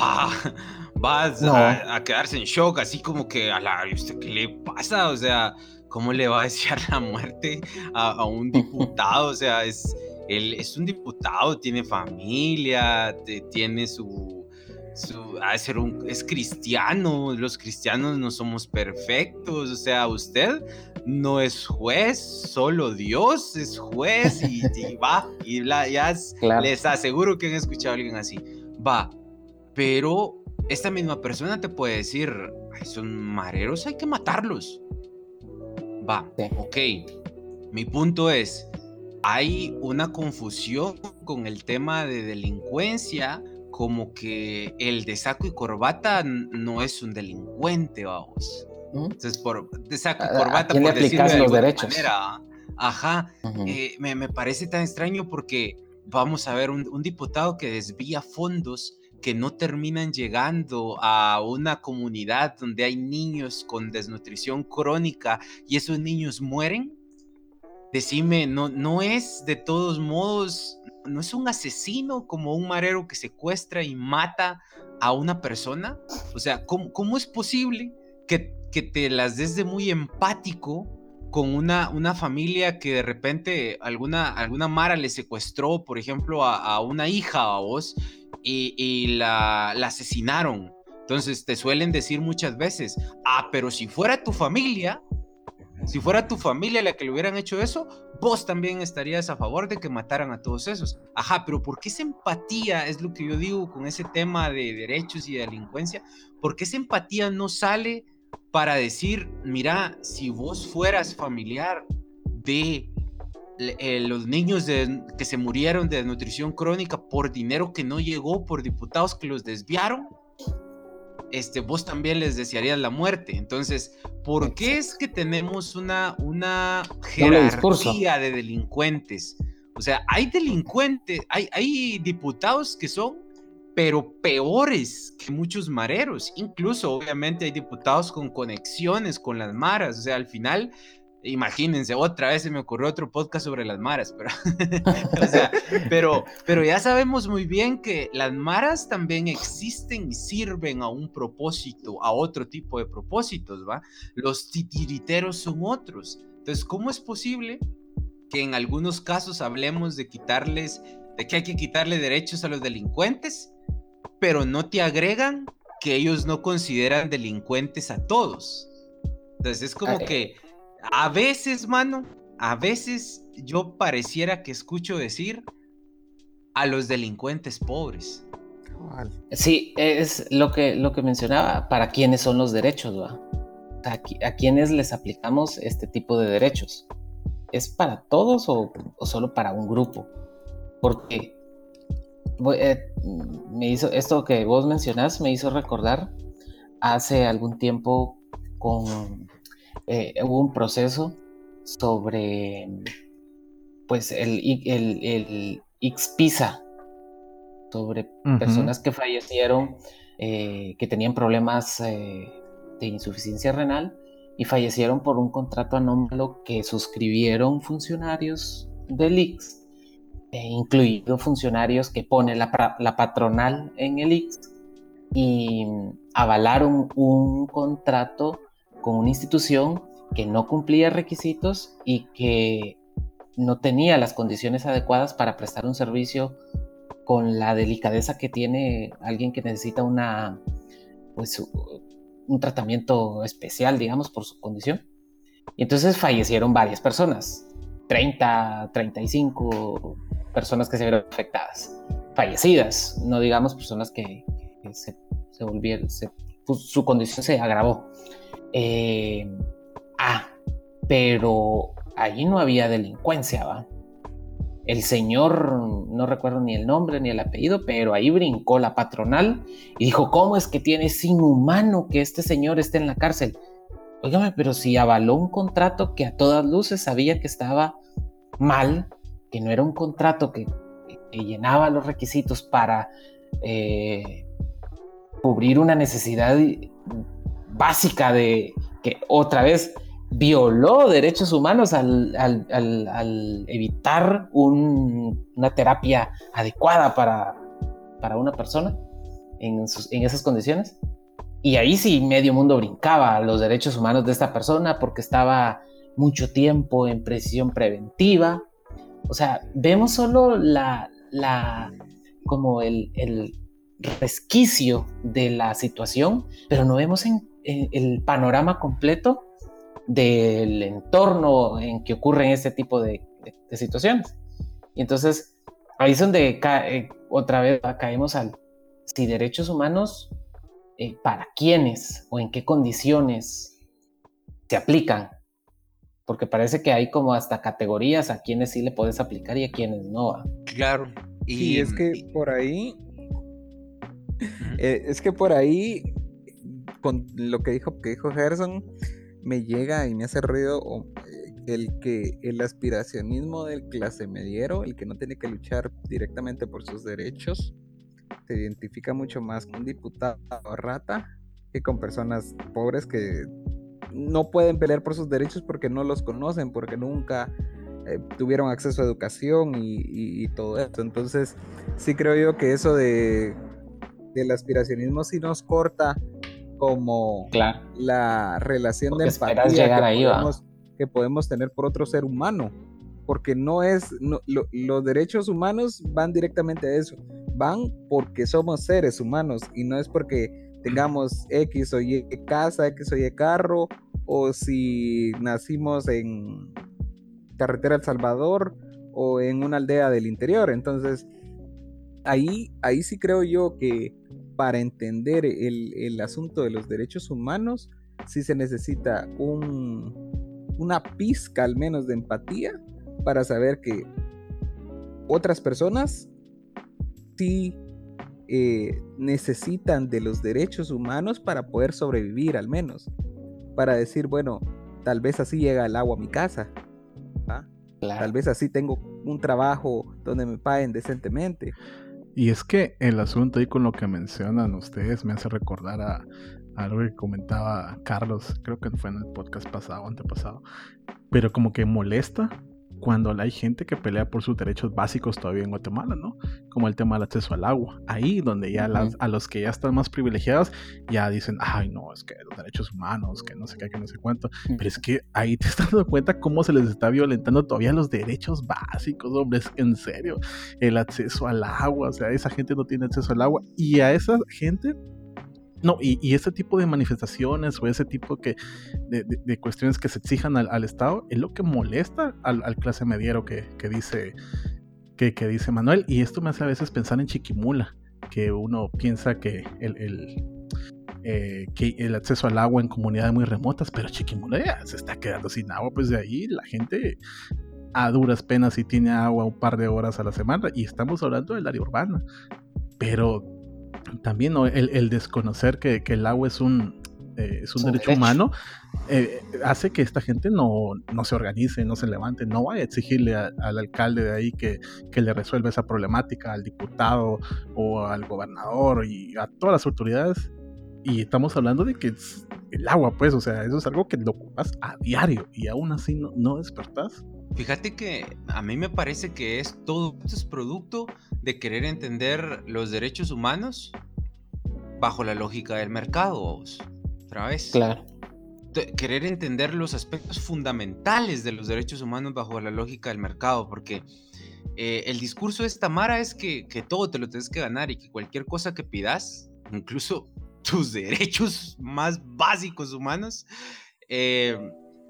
va, vas No. a, a quedarse en shock, así como que a la, ¿y ¿usted qué le pasa? O sea, ¿cómo le va a desear la muerte a, a un diputado? O sea, es, él es un diputado, tiene familia, te- tiene su, su de ser un, es cristiano, los cristianos no somos perfectos, o sea, usted no es juez, solo Dios es juez y, y va, y la, ya es- Claro. les aseguro que han escuchado a alguien así. Va, pero esta misma persona te puede decir, "Ay, son mareros, hay que matarlos. Va, Sí. ok. Mi punto es, hay una confusión con el tema de delincuencia, como que el de saco y corbata no es un delincuente, vamos. ¿Mm? Entonces, por de saco y ¿A- a corbata, por decirlo aplicas de los derechos? manera. Ajá, Ujú. eh, me, me parece tan extraño porque vamos a ver un, un diputado que desvía fondos que no terminan llegando a una comunidad donde hay niños con desnutrición crónica y esos niños mueren? Decime, ¿no, no es de todos modos, no es un asesino como un marero que secuestra y mata a una persona? O sea, ¿cómo, cómo es posible que, que te las des de muy empático con una, una familia que de repente alguna, alguna Mara le secuestró, por ejemplo, a, una hija a vos y, la, la, asesinaron. Entonces te suelen decir muchas veces, ah, pero si fuera tu familia, si fuera tu familia la que le hubieran hecho eso, vos también estarías a favor de que mataran a todos esos. Ajá, pero ¿por qué esa empatía es lo que yo digo con ese tema de derechos y de delincuencia? ¿Por qué esa empatía no sale para decir, mira, si vos fueras familiar de eh, los niños de, que se murieron de desnutrición crónica por dinero que no llegó, por diputados que los desviaron, este, vos también les desearías la muerte. Entonces, ¿por qué es que tenemos una, una jerarquía de delincuentes? O sea, hay delincuentes, hay, hay diputados que son pero peores que muchos mareros. Incluso, obviamente, hay diputados con conexiones con las maras. O sea, al final, imagínense, otra vez se me ocurrió otro podcast sobre las maras, pero, o sea, pero, pero ya sabemos muy bien que las maras también existen y sirven a un propósito, a otro tipo de propósitos, ¿va? Los titiriteros son otros. Entonces, ¿cómo es posible que en algunos casos hablemos de quitarles, de que hay que quitarle derechos a los delincuentes? pero no te agregan que ellos no consideran delincuentes a todos. Entonces es como que a veces, mano, a veces yo pareciera que escucho decir a los delincuentes pobres. Sí, es lo que, lo que mencionaba, para quiénes son los derechos, ¿va? A, a quiénes les aplicamos este tipo de derechos. ¿Es para todos o, o solo para un grupo? Porque eh, me hizo esto que vos mencionás me hizo recordar hace algún tiempo con eh, hubo un proceso sobre pues el, el, el XPISA sobre personas que fallecieron eh, que tenían problemas de insuficiencia renal y fallecieron por un contrato anómalo que suscribieron funcionarios del IX eh, incluido funcionarios que pone la, patronal en el IX y avalaron un contrato con una institución que no cumplía requisitos y que no tenía las condiciones adecuadas para prestar un servicio con la delicadeza que tiene alguien que necesita una pues un tratamiento especial, digamos, por su condición. Y entonces fallecieron varias personas, 30, 35, personas que se vieron afectadas, fallecidas, no digamos personas que, se, volvieron, pues, su condición se agravó. Eh, ah, pero allí no había delincuencia, ¿va? El señor, no recuerdo ni el nombre ni el apellido, pero ahí brincó la patronal y dijo, ¿cómo es que tiene inhumano que este señor esté en la cárcel? Óigame, pero si avaló un contrato que a todas luces sabía que estaba mal, que no era un contrato que, llenaba los requisitos para eh, cubrir una necesidad básica de que otra vez violó derechos humanos al, evitar una terapia adecuada para, para una persona en, en, esas condiciones. Y ahí sí medio mundo brincaba los derechos humanos de esta persona porque estaba mucho tiempo en prisión preventiva, o sea, vemos solo la, la como el, resquicio de la situación, pero no vemos el panorama completo del entorno en que ocurren este tipo de, situaciones. Y entonces, ahí es donde eh, otra vez caemos al si derechos humanos, eh, para quiénes o en qué condiciones se aplican porque parece que hay como hasta categorías a quienes sí le puedes aplicar y a quienes no. Claro. Y es que por ahí, eh, es que por ahí, con lo que dijo, que dijo Gerson, me llega y me hace ruido eh, el que el aspiracionismo del clase mediero, el que no tiene que luchar directamente por sus derechos, se identifica mucho más con diputado rata que con personas pobres que no pueden pelear por sus derechos porque no los conocen, porque nunca eh, tuvieron acceso a educación y- y todo esto. Entonces, sí creo yo que eso de del aspiracionismo sí nos corta como Claro. la relación Porque de empatía llegar que, ahí, podemos, que podemos tener por otro ser humano. Porque no es, no- lo- los derechos humanos van directamente a eso. Van porque somos seres humanos y no es porque tengamos X o Y casa, X o Y carro, o si nacimos en carretera El Salvador o en una aldea del interior. Entonces, ahí, ahí sí creo yo que para entender el, el asunto de los derechos humanos, sí se necesita un, una pizca al menos de empatía para saber que otras personas sí eh, necesitan de los derechos humanos para poder sobrevivir al menos. Para decir, bueno, tal vez así llega el agua a mi casa. Tal vez así tengo un trabajo donde me paguen decentemente. Y es que el asunto ahí con lo que mencionan ustedes me hace recordar a, a algo que comentaba Carlos, creo que fue en el podcast pasado antepasado, pero como que molesta cuando hay gente que pelea por sus derechos básicos todavía en Guatemala, ¿no? Como el tema del acceso al agua. Ahí donde ya las- a los que ya están más privilegiados ya dicen, ay no, es que los derechos humanos, que no sé qué, que no sé cuánto. Pero es que ahí te estás dando cuenta cómo se les está violentando todavía los derechos básicos, hombre, es que en serio, el acceso al agua, o sea, esa gente no tiene acceso al agua y a esa gente, no, y, ese tipo de manifestaciones o ese tipo que, de, cuestiones que se exijan al, Estado es lo que molesta al, clase mediero que, que dice que, dice Manuel. Y esto me hace a veces pensar en Chiquimula, que uno piensa que el, eh, el acceso al agua en comunidades muy remotas, pero Chiquimula ya se está quedando sin agua, pues de ahí la gente a duras penas si tiene agua un par de horas a la semana y estamos hablando del área urbana, pero también ¿no? el, el desconocer que, que el agua es un, eh, es un derecho, derecho. humano eh, hace que esta gente no, no se organice, no se levante, no vaya a exigirle a- al alcalde de ahí que, que le resuelva esa problemática, al diputado o al gobernador y a todas las autoridades. Y estamos hablando de que el agua, pues, o sea, eso es algo que lo ocupas a diario y aún así no, no despertás. Fíjate que a mí me parece que es todo esto es producto de querer entender los derechos humanos bajo la lógica del mercado. vos. Otra vez. Claro. querer entender los aspectos fundamentales de los derechos humanos bajo la lógica del mercado, porque eh, el discurso de esta Mara es que, que todo te lo tienes que ganar y que cualquier cosa que pidas, incluso tus derechos más básicos humanos, eh,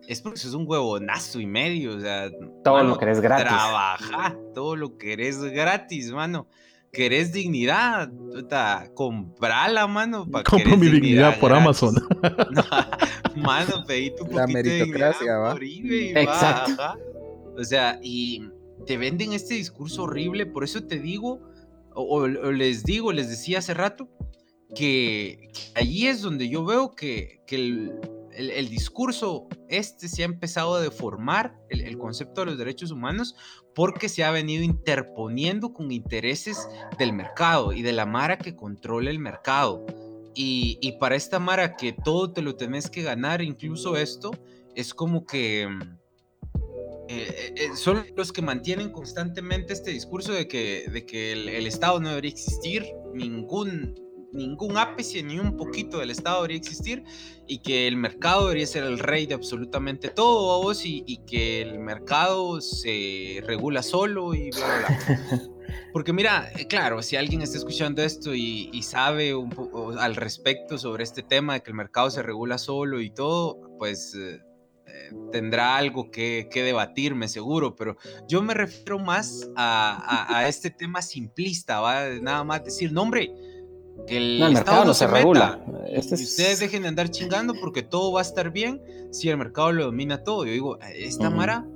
es porque sos un huevonazo y medio, o sea, Todo mano, lo querés gratis. Trabaja, todo lo querés gratis, mano. Querés dignidad, puta, comprala, mano. pa' Compro mi dignidad por gratis. Amazon. No, mano, pedí tu La poquito de meritocracia, dignidad ¿va? por eBay, va, Exacto. ajá. O sea, y te venden este discurso horrible, por eso te digo, o, o- o les digo, les decía hace rato, que, que allí es donde yo veo que, que el, el- el discurso este se ha empezado a deformar, el, el concepto de los derechos humanos, porque se ha venido interponiendo con intereses del mercado y de la Mara que controla el mercado. Y, y para esta Mara que todo te lo tenés que ganar, incluso esto, es como que mm, eh, eh, son los que mantienen constantemente este discurso de que, de que el, el Estado no debería existir, ningún, ningún ápice ni un poquito del Estado debería existir, y que el mercado debería ser el rey de absolutamente todo, vos, y, y que el mercado se regula solo y bla, bla, bla. Porque mira, eh, claro, si alguien está escuchando esto y, y sabe un poco al respecto sobre este tema de que el mercado se regula solo y todo, pues eh, eh, tendrá algo que, que debatirme seguro, pero yo me refiero más a, a- a este tema simplista, ¿va? Nada más decir, no hombre, que el, No, el mercado no se regula. Este es- ustedes dejen de andar chingando porque todo va a estar bien si el mercado lo domina todo. Yo digo, esta Ujú. Mara,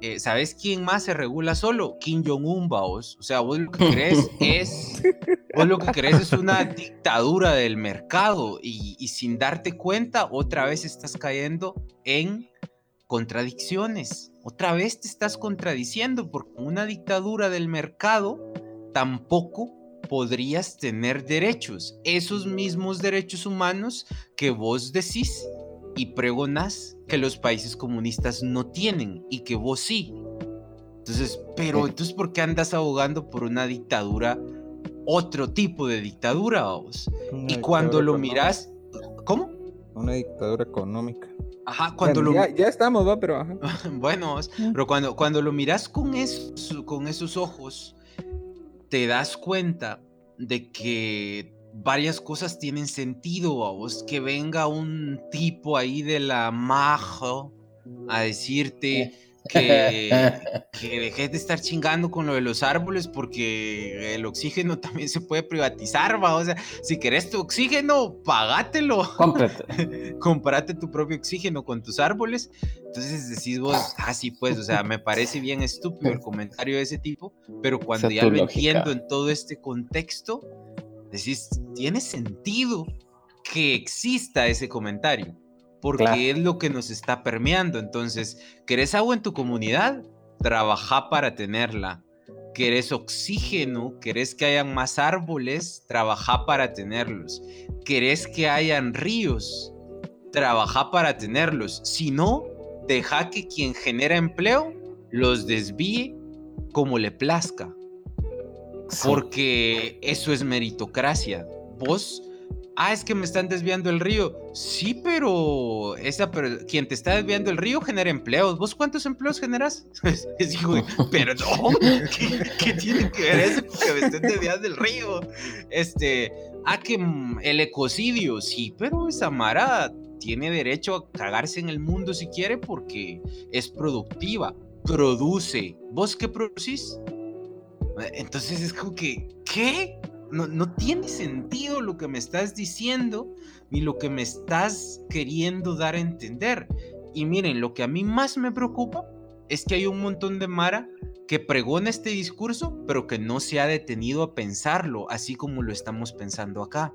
eh, ¿sabes quién más se regula solo? Kim Jong-un, vos. O sea, vos lo que querés es. Vos lo que querés es una dictadura del mercado y, y sin darte cuenta, otra vez estás cayendo en contradicciones. Otra vez te estás contradiciendo porque una dictadura del mercado tampoco podrías tener derechos, esos mismos derechos humanos que vos decís y pregonás que los países comunistas no tienen y que vos sí. Entonces, pero entonces, ¿por qué andas abogando por una dictadura, otro tipo de dictadura, vos? Una Y cuando lo económica. miras, ¿cómo? Una dictadura económica. Ajá, cuando Bueno, lo... ya, ya estamos, va, pero ajá. Bueno, vos, pero cuando, cuando lo miras con esos, con esos ojos, te das cuenta de que varias cosas tienen sentido a vos. Que venga un tipo ahí de la majo a decirte que, que dejes de estar chingando con lo de los árboles porque el oxígeno también se puede privatizar, va. O sea, si querés tu oxígeno, pagátelo Cómprate. comprate tu propio oxígeno con tus árboles. Entonces decís vos, ah, sí, pues, o sea, me parece bien estúpido el comentario de ese tipo, pero cuando Esa ya lo lógica. entiendo en todo este contexto, decís, tiene sentido que exista ese comentario, porque Claro. es lo que nos está permeando. Entonces, ¿querés agua en tu comunidad? Trabaja para tenerla. ¿Querés oxígeno? ¿Querés que hayan más árboles? Trabaja para tenerlos. ¿Querés que hayan ríos? Trabaja para tenerlos. Si no, deja que quien genera empleo los desvíe como le plazca. Sí. Porque eso es meritocracia. Vos, ah, es que me están desviando el río. Sí, pero esa quien te está desviando el río genera empleos. ¿Vos cuántos empleos generas? Es hijo no, ¿qué, tiene que ver eso que me estén desviando el río? Este, ah, que el ecocidio, sí, pero esa Mara tiene derecho a cagarse en el mundo si quiere porque es productiva, produce. ¿Vos qué producís? Entonces es como que, ¿qué? No, no tiene sentido lo que me estás diciendo ni lo que me estás queriendo dar a entender. Y miren, lo que a mí más me preocupa es que hay un montón de Mara que pregona este discurso, pero que no se ha detenido a pensarlo, así como lo estamos pensando acá.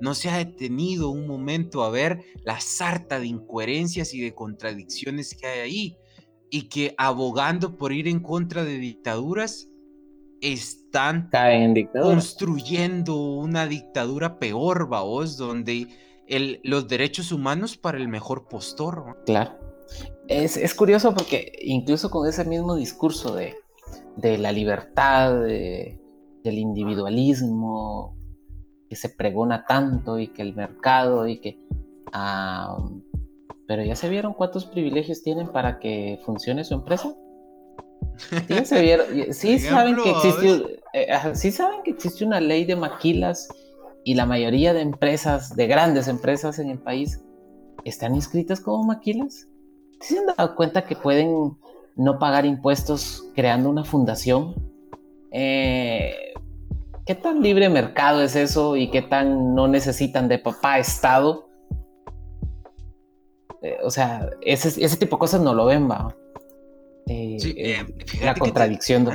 No se ha detenido un momento a ver la sarta de incoherencias y de contradicciones que hay ahí. Y que abogando por ir en contra de dictaduras, están en construyendo una dictadura peor, vaos, donde el- los derechos humanos para el mejor postor. Claro. Es, es curioso porque incluso con ese mismo discurso de, de la libertad, de- del individualismo, que se pregona tanto y que el mercado y que... ah, pero ya se vieron cuántos privilegios tienen para que funcione su empresa. Sí, se vieron, sí Por saben que existe, eh, ajá, sí saben que existe una ley de maquilas y la mayoría de empresas, de grandes empresas en el país, están inscritas como maquilas. ¿Sí ¿Se han dado cuenta que pueden no pagar impuestos creando una fundación? Eh, ¿Qué tan libre mercado es eso y qué tan no necesitan de papá Estado? Eh, o sea, ese, ese tipo de cosas no lo ven, va. Eh, Sí, eh, eh, la te- contradicción. de-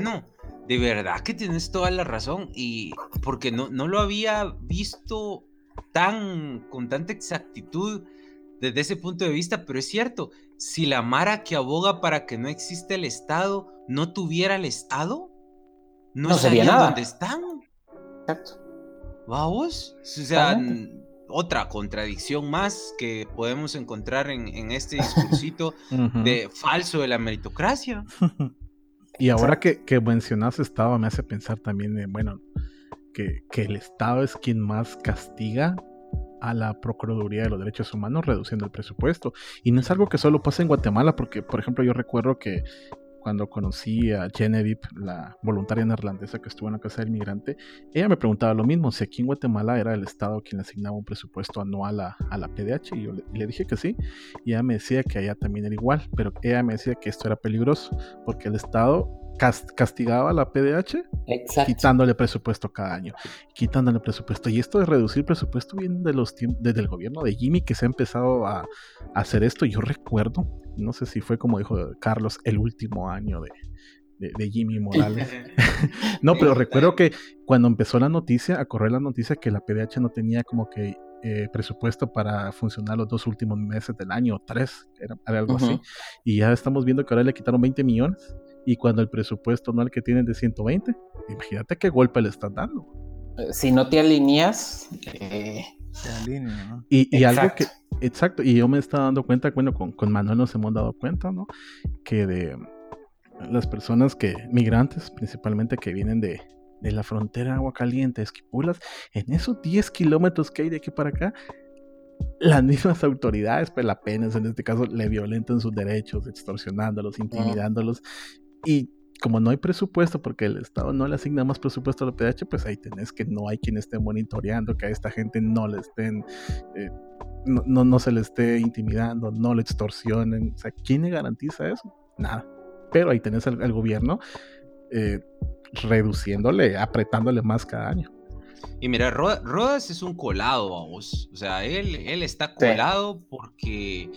verdad que tienes toda la razón y porque no, no lo había visto tan con tanta exactitud desde ese punto de vista, pero es cierto, si la Mara que aboga para que no exista el Estado no tuviera el Estado, no, No sería nada. donde están. Exacto. Vamos, o sea, otra contradicción más que podemos encontrar en, en este discursito de falso de la meritocracia. Y ahora que, que mencionas Estado, me hace pensar también, en, bueno, que, que el Estado es quien más castiga a la Procuraduría de los Derechos Humanos reduciendo el presupuesto. Y no es algo que solo pasa en Guatemala, porque, por ejemplo, yo recuerdo que cuando conocí a Genevieve, la voluntaria neerlandesa que estuvo en la Casa del Migrante, ella me preguntaba lo mismo, si aquí en Guatemala era el Estado quien le asignaba un presupuesto anual a, a la PDH, y yo le, le dije que sí, y ella me decía que allá también era igual, pero ella me decía que esto era peligroso, porque el Estado cas- castigaba a la PDH Exacto. quitándole presupuesto cada año, quitándole presupuesto. Y esto de reducir presupuesto viene de los desde el gobierno de Jimmy que se ha empezado a, a hacer esto. Yo recuerdo, no sé si fue como dijo Carlos, el último año de, de- de Jimmy Morales. no, pero recuerdo que cuando empezó la noticia, a correr la noticia que la PDH no tenía como que eh, presupuesto para funcionar los dos últimos meses del año, o tres, era, era algo así. Y ya estamos viendo que ahora le quitaron 20 millones. Y cuando el presupuesto anual que tienen de 120, imagínate qué golpe le están dando. eh, si no te alineas, eh, En línea, ¿no? Y, y algo que, Exacto. y yo me estaba dando cuenta, bueno, con, con Manuel nos hemos dado cuenta, ¿no? Que de las personas que, migrantes principalmente, que vienen de, de la frontera Agua Caliente, Esquipulas, en esos 10 kilómetros que hay de aquí para acá, las mismas autoridades, pues la penas en este caso, le violentan sus derechos, extorsionándolos, intimidándolos, y como no hay presupuesto, porque el Estado no le asigna más presupuesto a la PH, pues ahí tenés que no hay quien esté monitoreando, que a esta gente no le estén, eh, no, no, no se le esté intimidando, no le extorsionen. O sea, ¿quién le garantiza eso? Nada. Pero ahí tenés al, al gobierno eh, reduciéndole, apretándole más cada año. Y mira, Ro- Rodas es un colado, vamos. O sea, él, él está colado porque.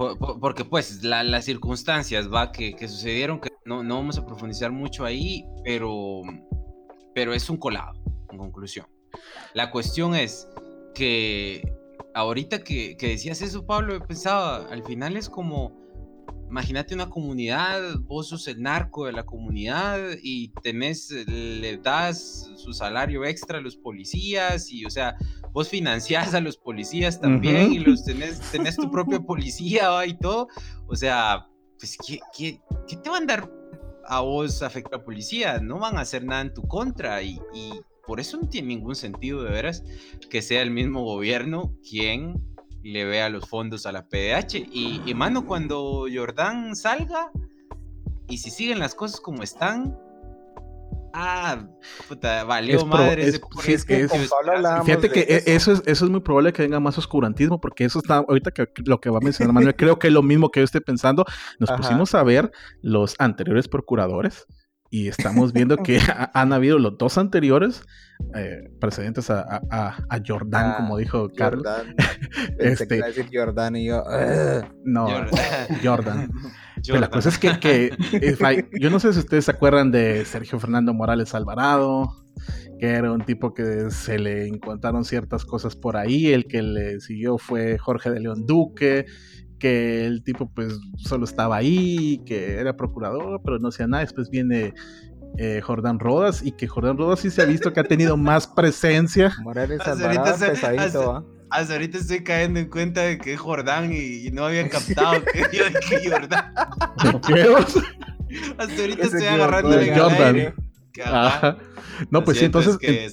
Por- por- Porque, pues, la- las circunstancias va que, que sucedieron, que no, no vamos a profundizar mucho ahí, pero, pero es un colado, en conclusión. La cuestión es que ahorita que, que decías eso, Pablo, yo pensaba, al final es como, imagínate una comunidad, vos sos el narco de la comunidad y tenés, le das su salario extra a los policías y, o sea, vos financiás a los policías también Ujú. y los tenés, tenés tu propia policía ¿va? y todo. O sea, pues, ¿qué, qué, qué te van a dar a vos afecta a policía? No van a hacer nada en tu contra y, y por eso no tiene ningún sentido de veras que sea el mismo gobierno quien le vea los fondos a la PDH. Y, y mano, cuando Jordán salga y si siguen las cosas como están, ah, puta, valió Es madre es- ese es que es- Fíjate que eso. eso es, eso es muy probable que venga más oscurantismo, porque eso está, ahorita que lo que va a mencionar Manuel, creo que es lo mismo que yo estoy pensando. Nos Ajá. pusimos a ver los anteriores procuradores y estamos viendo que ha- han habido los dos anteriores eh, precedentes a, a, Jordán, Ah, como dijo Carlos. Jordan. Pensé Este- que decir Jordan y yo. "Ugh". No, Jordan. Jordan. Pero la Jordan. cosa es que, que, eh, yo no sé si ustedes se acuerdan de Sergio Fernando Morales Alvarado, que era un tipo que se le encontraron ciertas cosas por ahí, el que le siguió fue Jorge de León Duque, que el tipo pues solo estaba ahí, que era procurador, pero no hacía nada, después viene eh, Jordán Rodas, y que Jordán Rodas sí se ha visto que ha tenido más presencia. Morales Hasta Alvarado, pesadito, hasta- ¿va? Hasta ahorita estoy cayendo en cuenta de que es Jordán y, y no había captado que yo que Jordán. ¿Qué? Hasta ahorita estoy agarrando Jordan. el Jordan. No, Lo pues sí, siento,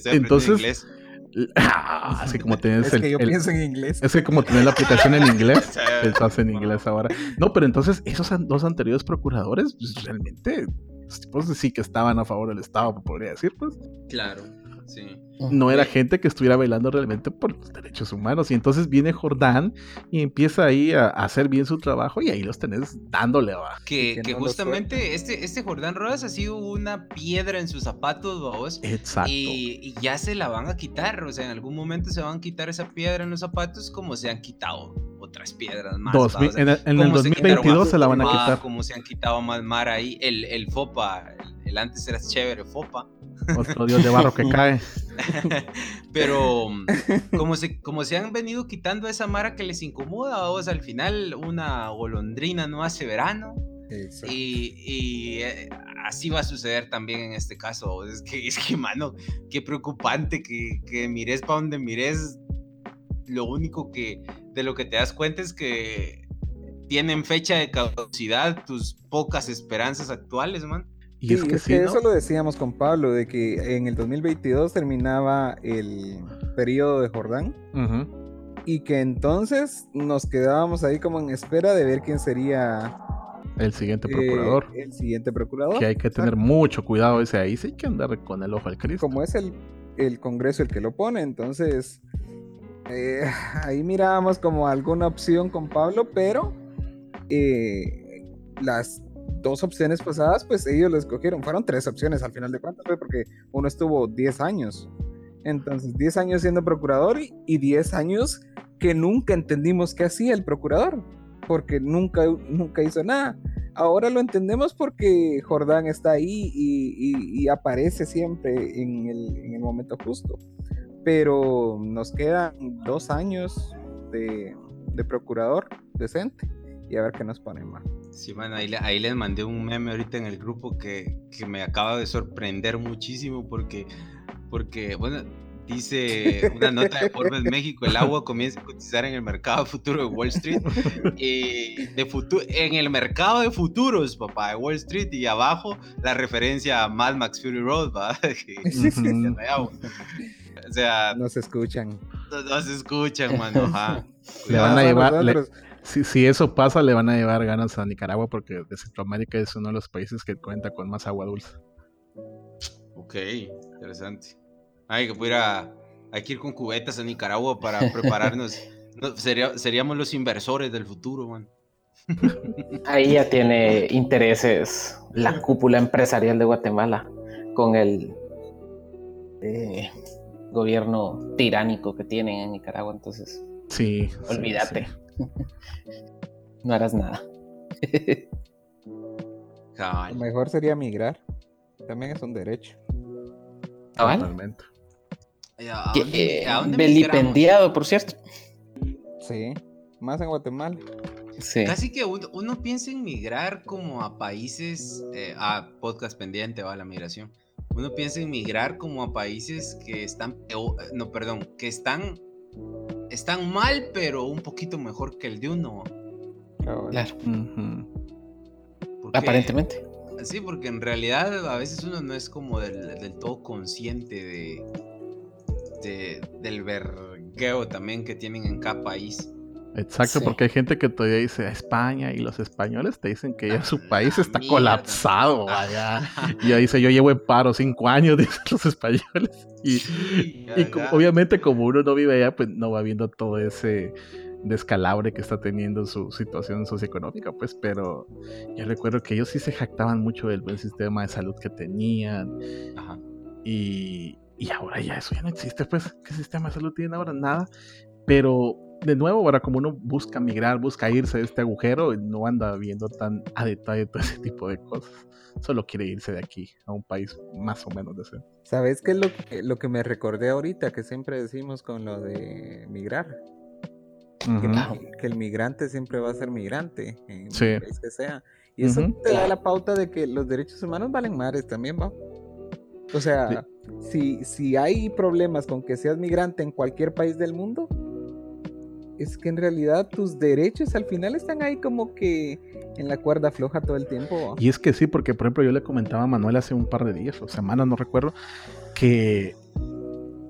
entonces, es que. Ah, como tienes Es el- que yo el- pienso en inglés. Es que como tener la aplicación en inglés, estás en inglés ahora. No, pero entonces esos dos anteriores procuradores, pues, realmente, los tipos sí que estaban a favor del Estado, podría decir, pues. Claro, sí. No era gente que estuviera bailando realmente por los derechos humanos. Y entonces viene Jordán y empieza ahí a, a hacer bien su trabajo y ahí los tenés dándole, va. Que, que que no lo justamente este, este Jordán Rodas ha sido una piedra en sus zapatos, vamos. Exacto. Y, y ya se la van a quitar, o sea, en algún momento se van a quitar esa piedra en los zapatos como se han quitado otras piedras más. Dos o sea, en el, en el como se quitaron 2022 a se la van a quitar. Como se han quitado más mar ahí, el, el FOPA, el, antes era chévere FOPA, Otro dios de barro que cae. pero como se, como se han venido quitando esa mara que les incomoda, o sea, al final una golondrina no hace verano. Y, eh, así va a suceder también en este caso. Es que, es que mano, qué preocupante que, que mires para donde mires. Lo único que de lo que te das cuenta es que tienen fecha de caducidad tus pocas esperanzas actuales, man. Y Sí, es que sí, ¿no? eso lo decíamos con Pablo, de que en el 2022 terminaba el periodo de Jordán y que entonces nos quedábamos ahí como en espera de ver quién sería El siguiente eh, procurador. el siguiente procurador. que hay que tener mucho cuidado ese ahí, sí hay que andar con el ojo al Cristo. Como es el, el Congreso el que lo pone, entonces eh, ahí mirábamos como alguna opción con Pablo, pero eh, las dos opciones pasadas, pues ellos lo escogieron. Fueron tres opciones al final de cuentas, porque uno estuvo 10 años. Entonces, 10 años siendo procurador y 10 años que nunca entendimos qué hacía el procurador, porque nunca, nunca hizo nada. Ahora lo entendemos porque Jordán está ahí y, y- y aparece siempre en el, en el momento justo. Pero nos quedan dos años de, de procurador decente y a ver qué nos ponen más. Sí, man, ahí, le- ahí les mandé un meme ahorita en el grupo que, que me acaba de sorprender muchísimo porque porque, bueno, dice una nota de Forbes México, el agua comienza a cotizar en el mercado futuro de Wall Street, eh, de futu- en el mercado de futuros, papá, de Wall Street, y abajo la referencia a Mad Max Fury Road, ¿va? O sea, No se escuchan. no, no se escuchan, mano, ajá. Le van a llevar, le- nosotros. Si, si eso pasa, le van a llevar ganas a Nicaragua porque de Centroamérica es uno de los países que cuenta con más agua dulce. Ok, interesante. Ay, que fuera. Hay que ir con cubetas a Nicaragua para prepararnos. No, sería- seríamos los inversores del futuro, man. Ahí ya tiene intereses la cúpula empresarial de Guatemala con el eh, gobierno tiránico que tienen en Nicaragua. Entonces, Sí. sí, olvídate. sí. no harás nada. Lo mejor sería migrar. También es un derecho. Totalmente. ¿A Ah, dónde- eh, a dónde vilipendiado, por cierto. Sí. Más en Guatemala. Sí. Casi que uno, uno piensa en migrar como a países, eh, a podcast pendiente, va la migración. Uno piensa en migrar como a países que están, peor- no, perdón, que están, están mal, pero un poquito mejor que el de uno. Claro, porque- aparentemente. Sí, porque en realidad a veces uno no es como del, del todo consciente de, de- del vergueo también que tienen en cada país. Exacto, Sí. porque hay gente que todavía dice España y los españoles te dicen que ya su Ah, país la está mierda. colapsado, vaya. Y ahí dice, yo llevo en paro cinco años, dicen los españoles. Y, Sí, obviamente como uno no vive allá, pues no va viendo todo ese descalabre que está teniendo su situación socioeconómica, pues, pero yo recuerdo que ellos sí se jactaban mucho del buen sistema de salud que tenían Ajá. y, y ahora ya eso ya no existe, pues, ¿qué sistema de salud tienen ahora? Nada, pero de nuevo, ahora como uno busca migrar, busca irse de este agujero, no anda viendo tan a detalle todo ese tipo de cosas, solo quiere irse de aquí a un país más o menos decente. ¿Sabes qué es lo que, lo que me recordé ahorita que siempre decimos con lo de migrar? Que, Ujú. el- que el migrante siempre va a ser migrante, en Sí. el país que sea. Y eso Ujú. te da la pauta de que los derechos humanos valen mares también, ¿va? O sea, si, si hay problemas con que seas migrante en cualquier país del mundo, es que en realidad tus derechos al final están ahí como que en la cuerda floja todo el tiempo. Y es que sí, porque por ejemplo yo le comentaba a Manuel hace un par de días o semanas, no recuerdo, que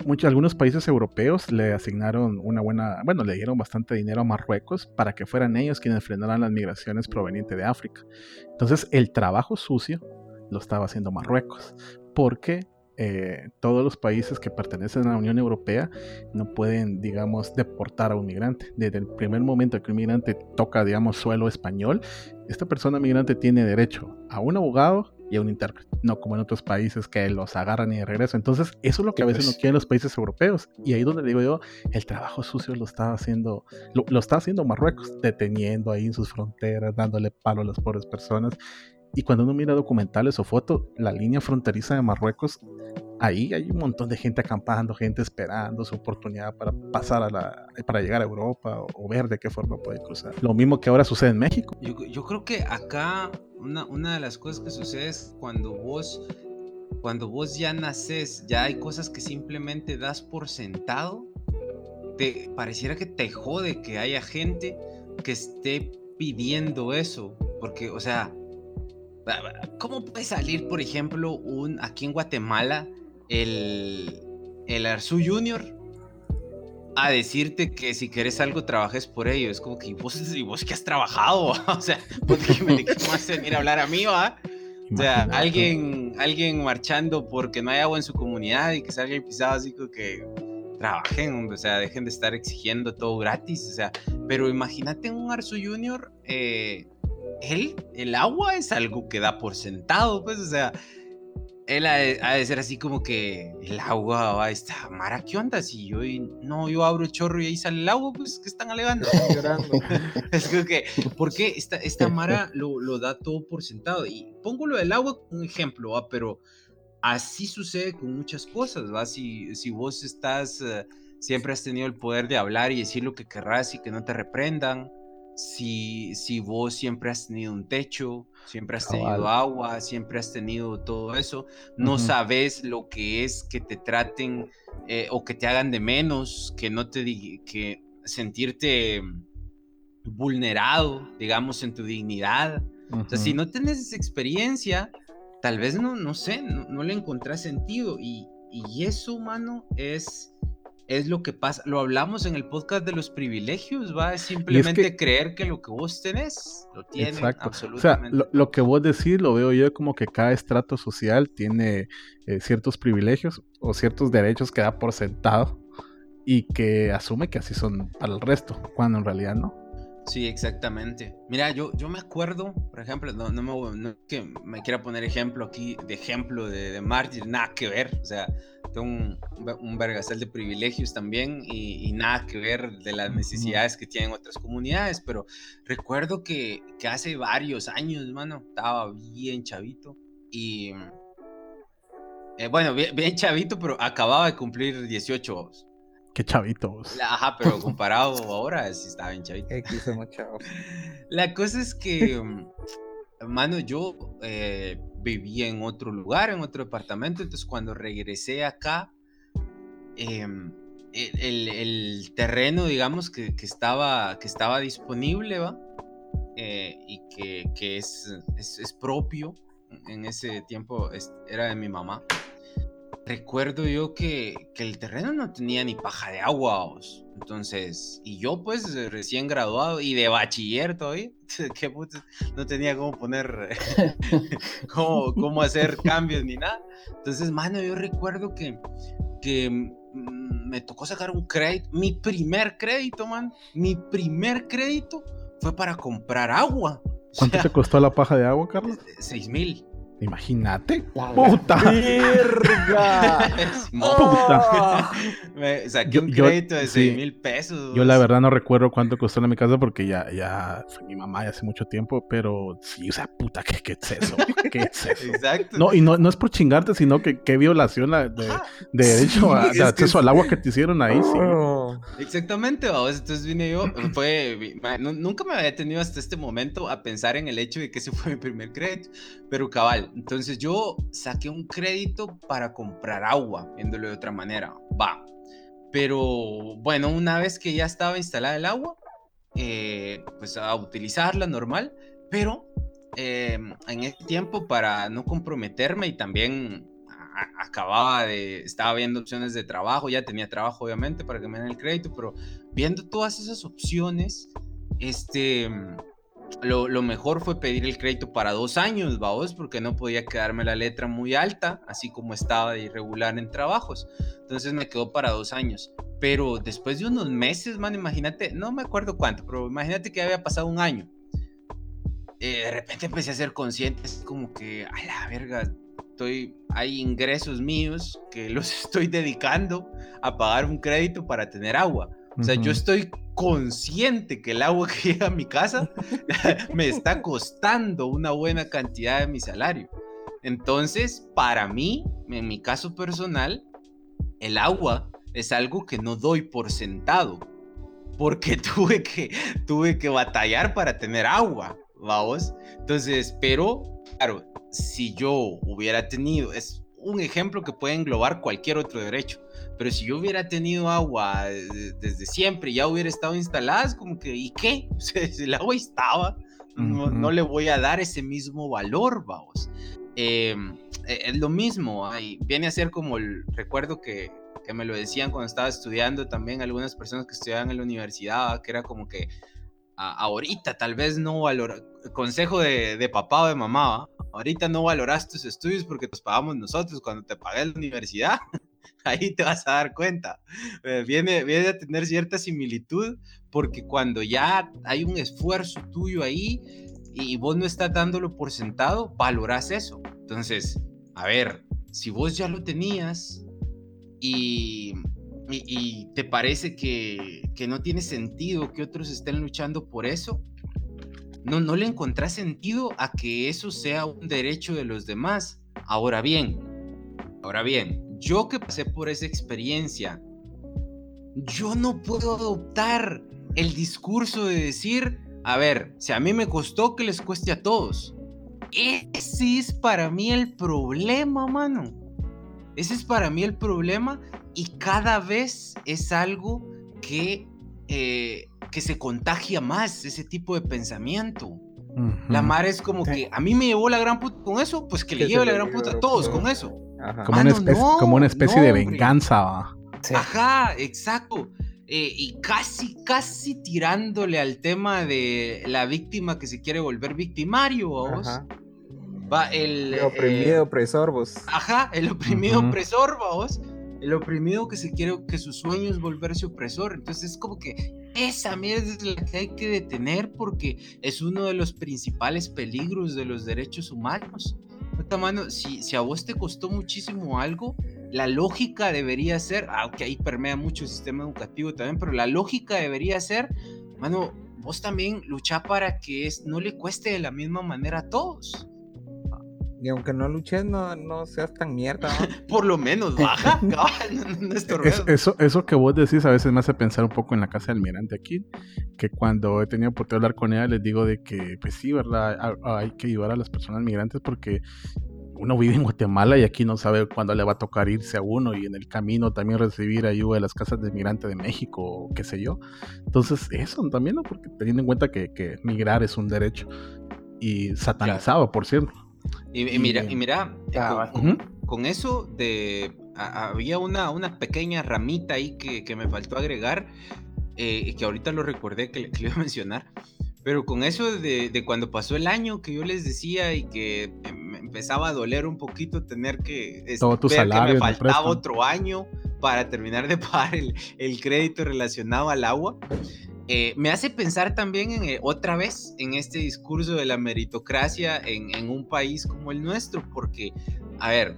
muchos, algunos países europeos le asignaron una buena, bueno, le dieron bastante dinero a Marruecos para que fueran ellos quienes frenaran las migraciones provenientes de África. Entonces el trabajo sucio lo estaba haciendo Marruecos, porque eh, todos los países que pertenecen a la Unión Europea no pueden, digamos, deportar a un migrante. Desde el primer momento que un migrante toca, digamos, suelo español, esta persona migrante tiene derecho a un abogado y a un intérprete, no como en otros países que los agarran y de regreso. Entonces, eso es lo que a veces pues. no quieren los países europeos. Y ahí donde digo yo, el trabajo sucio lo está haciendo, lo, lo está haciendo Marruecos, deteniendo ahí en sus fronteras, dándole palo a las pobres personas. Y cuando uno mira documentales o fotos, la línea fronteriza de Marruecos, ahí hay un montón de gente acampando, gente esperando su oportunidad para pasar a la, para llegar a Europa o, o ver de qué forma puede cruzar. Lo mismo que ahora sucede en México. Yo, yo creo que acá una, una de las cosas que sucede es cuando vos, cuando vos ya naces, ya hay cosas que simplemente das por sentado. Te pareciera que te jode que haya gente que esté pidiendo eso. Porque, o sea, ¿cómo puede salir, por ejemplo, un aquí en Guatemala, el, el Arzu Junior? a decirte que si quieres algo trabajes por ello. Es como que ¿y vos, y vos que has trabajado, o sea, ¿por qué me, vas a venir a hablar a mí, va? O sea, alguien, alguien marchando porque no hay agua en su comunidad y que salga el pisado así como que trabajen, o sea, dejen de estar exigiendo todo gratis, o sea, pero imagínate un Arzu Junior, eh, él, el agua es algo que da por sentado, pues, o sea, él ha de, ha de ser así como que el agua va a estar, Mara, ¿qué onda? Si yo, y- no, yo abro el chorro y ahí sale el agua, pues, que están alegando? Llorando. Es como que, ¿por qué esta, esta Mara lo, lo da todo por sentado? Y pongo lo del agua como un ejemplo, ¿va? Pero así sucede con muchas cosas, ¿va? Si, si vos estás, eh, siempre has tenido el poder de hablar y decir lo que querrás y que no te reprendan, si, si vos siempre has tenido un techo, siempre has Cabal. tenido agua, siempre has tenido todo eso, no sabes lo que es que te traten eh, o que te hagan de menos, que no te que sentirte vulnerado, digamos, en tu dignidad. O sea, si no tienes esa experiencia, tal vez no, no sé, no, no le encontrás sentido. Y, y eso, mano, es, es lo que pasa. Lo hablamos en el podcast de los privilegios, ¿va? Es simplemente creer que lo que vos tenés, lo tienen Exacto. O sea, absolutamente. lo, lo que vos decís lo veo yo como que cada estrato social tiene eh, ciertos privilegios o ciertos derechos que da por sentado y que asume que así son para el resto, cuando en realidad no. Sí, exactamente. Mira, yo, yo me acuerdo, por ejemplo, no, no me no que me quiera poner ejemplo aquí, de ejemplo de, de mártir, nada que ver. O sea, tengo un, un vergasal de privilegios también y, y nada que ver de las necesidades que tienen otras comunidades, pero recuerdo que, que hace varios años, mano, estaba bien chavito y... eh, bueno, bien, bien chavito, pero acababa de cumplir 18 vos. Qué chavito vos. Ajá, pero comparado ahora, sí estaba bien chavito. X somos chavos. La cosa es que, mm, mano, yo eh, vivía en otro lugar, en otro departamento, entonces cuando regresé acá, em, el, el- terreno, digamos, que, estaba, que estaba disponible, ¿va? Eh, y que, que es, es, es propio, en ese tiempo era de mi mamá. Recuerdo yo que, que el terreno no tenía ni paja de agua, vos. entonces, y yo pues eh, recién graduado y de bachiller todavía, putas, no tenía cómo poner, cómo, cómo hacer cambios ni nada. Entonces, mano, yo recuerdo que, que mm, me tocó sacar un crédito, mi primer crédito, man, mi primer crédito fue para comprar agua. O ¿Cuánto sea, te costó la paja de agua, Carlos? Seis mil. Imagínate. ¡Puta! Simón. Puta. Me saqué Yo- un yo- crédito de sí. 6 mil pesos. Yo la verdad no recuerdo cuánto costó en mi casa porque ya, ya fue mi mamá ya hace mucho tiempo, pero sí, o sea, puta, ¿qué, qué es eso? ¿Qué es eso? Exacto. No, y no, no es por chingarte, sino que qué violación la- de, derecho Sí, a, de es que acceso es- al agua que te hicieron ahí, sí. Oh. Exactamente, vamos. Entonces vine yo, fue, nunca me había tenido hasta este momento a pensar en el hecho de que ese fue mi primer crédito, pero cabal, entonces yo saqué un crédito para comprar agua, viéndolo de otra manera, va. Pero bueno, una vez que ya estaba instalada el agua, eh, pues a utilizarla normal, pero eh, en ese tiempo para no comprometerme y también acababa de, estaba viendo opciones de trabajo, ya tenía trabajo obviamente para que me den el crédito, pero viendo todas esas opciones, este, lo, lo mejor fue pedir el crédito para dos años, vamos, porque no podía quedarme la letra muy alta, así como estaba de irregular en trabajos. Entonces me quedó para dos años. Pero después de unos meses, man, imagínate, no me acuerdo cuánto, pero imagínate que había pasado un año. Eh, de repente empecé a ser consciente, es como que, a la verga, estoy, hay ingresos míos que los estoy dedicando a pagar un crédito para tener agua. O sea, yo estoy consciente que el agua que llega a mi casa me está costando una buena cantidad de mi salario. Entonces, para mí, en mi caso personal, el agua es algo que no doy por sentado, porque tuve que, tuve que batallar para tener agua, vamos. Entonces, pero, claro, si yo hubiera tenido, es un ejemplo que puede englobar cualquier otro derecho, pero si yo hubiera tenido agua de- desde siempre, ya hubiera estado instalada, es como que, ¿y qué? O sea, si el agua estaba, no, le voy a dar ese mismo valor, vamos. Eh, eh, es lo mismo, ay, viene a ser como el recuerdo que, que me lo decían cuando estaba estudiando también algunas personas que estudiaban en la universidad, que era como que a- ahorita tal vez no valorar, consejo de, de papá o de mamá. Ahorita no valoras tus estudios porque los pagamos nosotros cuando te pagué la universidad. Ahí te vas a dar cuenta. Eh, viene, viene a tener cierta similitud porque cuando ya hay un esfuerzo tuyo ahí y vos no estás dándolo por sentado, valoras eso. Entonces, a ver, si vos ya lo tenías y, y- y te parece que, que no tiene sentido que otros estén luchando por eso, no, no le encontrás sentido a que eso sea un derecho de los demás. Ahora bien, ahora bien, yo que pasé por esa experiencia, yo no puedo adoptar el discurso de decir, a ver, si a mí me costó que les cueste a todos. Ese es para mí el problema, mano. Ese es para mí el problema y cada vez es algo que, eh, que se contagia más, ese tipo de pensamiento. La mar es como Sí. que a mí me llevó la gran puta con eso, pues que le lleve la gran puta a todos con eso. Ajá. Como, una Mano, no, como una especie no, de venganza. va. Sí. Ajá, exacto. Eh, y casi, casi tirándole al tema de la víctima que se quiere volver victimario, vos. Ajá. Va el. El oprimido, eh, opresor, vos. ajá, el oprimido Ujú. opresor, vos. El oprimido que se quiere, que su sueño es volverse opresor. Entonces es como que esa mierda es la que hay que detener porque es uno de los principales peligros de los derechos humanos. Mano, si, si a vos te costó muchísimo algo, la lógica debería ser, aunque ahí permea mucho el sistema educativo también, pero la lógica debería ser, mano, vos también luchá para que es, no le cueste de la misma manera a todos. Y aunque no luches, no, no seas tan mierda. ¿no? Por lo menos, baja, cabal, no, no Es- eso, eso que vos decís a veces me hace pensar un poco en la casa del almirante aquí, que cuando he tenido oportunidad de hablar con ella les digo de que, pues sí, ¿verdad? Ha- Hay que ayudar a las personas migrantes porque uno vive en Guatemala y aquí no sabe cuándo le va a tocar irse a uno y en el camino también recibir ayuda de las casas de migrante de México o qué sé yo. Entonces, eso también, ¿no? Porque teniendo en cuenta que, que migrar es un derecho y satanizado, por cierto. Y, y mira, y mira, eh, con, eso de a- había una, una pequeña ramita ahí que, que me faltó agregar, eh, que ahorita lo recordé que, le- que le iba a mencionar. Pero con eso de, de cuando pasó el año que yo les decía y que eh, me empezaba a doler un poquito tener que Todo tu ver salario que me faltaba otro año para terminar de pagar el, el crédito relacionado al agua. Eh, me hace pensar también en, eh, otra vez en este discurso de la meritocracia en, un país como el nuestro, porque, a ver,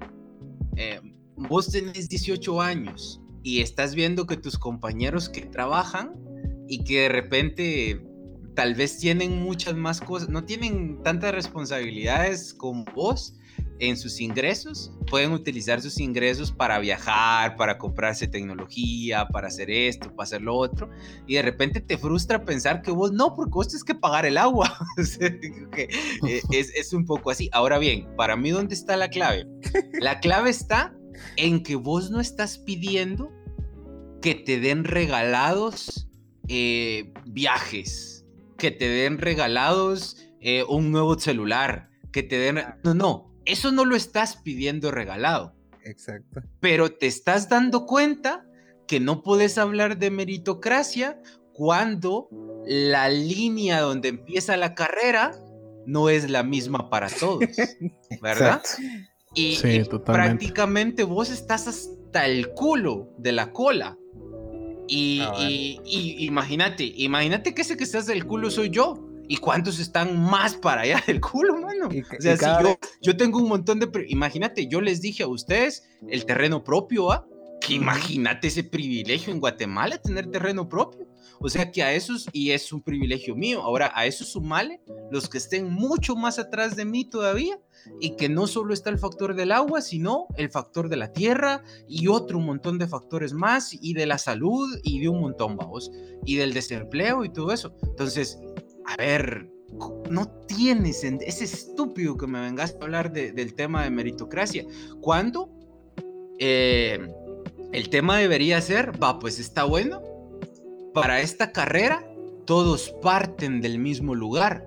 eh, vos tenés 18 años y estás viendo que tus compañeros que trabajan y que de repente tal vez tienen muchas más cosas, no tienen tantas responsabilidades como vos en sus ingresos, pueden utilizar sus ingresos para viajar, para comprarse tecnología, para hacer esto, para hacer lo otro, y de repente te frustra pensar que vos no, porque vos tienes que pagar el agua. Eh, es, es un poco así. Ahora bien, para mí, ¿dónde está la clave? La clave está en que vos no estás pidiendo que te den regalados eh, viajes, que te den regalados eh, un nuevo celular, que te den... No, no, eso no lo estás pidiendo regalado, Exacto. pero te estás dando cuenta que no puedes hablar de meritocracia cuando la línea donde empieza la carrera no es la misma para todos, ¿verdad? Y, Sí, y totalmente. prácticamente vos estás hasta el culo de la cola. Y, Ah, vale. y- y imagínate, imagínate que ese que estás del culo soy yo. ¿Y cuántos están más para allá del culo, mano? O sea, si yo, tengo un montón de... Imagínate, yo les dije a ustedes el terreno propio, ¿ah? Que imagínate ese privilegio en Guatemala, tener terreno propio. O sea que a esos, y es un privilegio mío, ahora a eso sumale los que estén mucho más atrás de mí todavía y que no solo está el factor del agua, sino el factor de la tierra y otro montón de factores más y de la salud y de un montón, vamos, y del desempleo y todo eso. Entonces, a ver, no tienes, en- es estúpido que me vengas a hablar de- del tema de meritocracia. Cuando eh, el tema debería ser, va, pues está bueno, para esta carrera todos parten del mismo lugar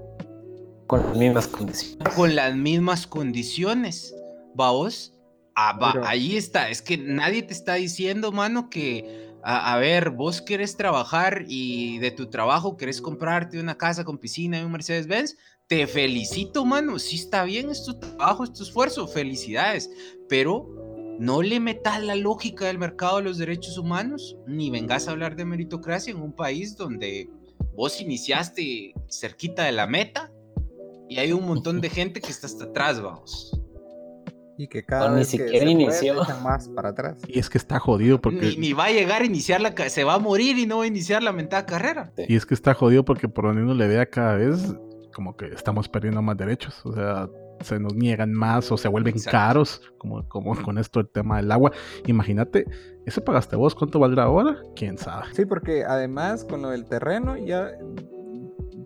Con las mismas condiciones. con las mismas condiciones. ¿Vamos? Ah, va, Pero- ahí está. Es que nadie te está diciendo, mano, que, a, a ver, vos querés trabajar y de tu trabajo querés comprarte una casa con piscina y un Mercedes-Benz. Te felicito, mano. Sí está bien, es tu trabajo, es tu esfuerzo. Felicidades. Pero no le metas la lógica del mercado de los derechos humanos, ni vengas a hablar de meritocracia en un país donde vos iniciaste cerquita de la meta y hay un montón de gente que está hasta atrás, vamos. Y que cada O ni vez que siquiera se puede, inició. más para atrás. Y es que está jodido porque... Ni, ni va a llegar a iniciar la... Se va a morir y no va a iniciar la mentada carrera. Y es que está jodido porque por donde uno le vea cada vez, como que estamos perdiendo más derechos. O sea, se nos niegan más o se vuelven Exacto. caros, como, como con esto el tema del agua. Imagínate, eso pagaste vos, ¿cuánto valdrá ahora? ¿Quién sabe? Sí, porque además con lo del terreno ya,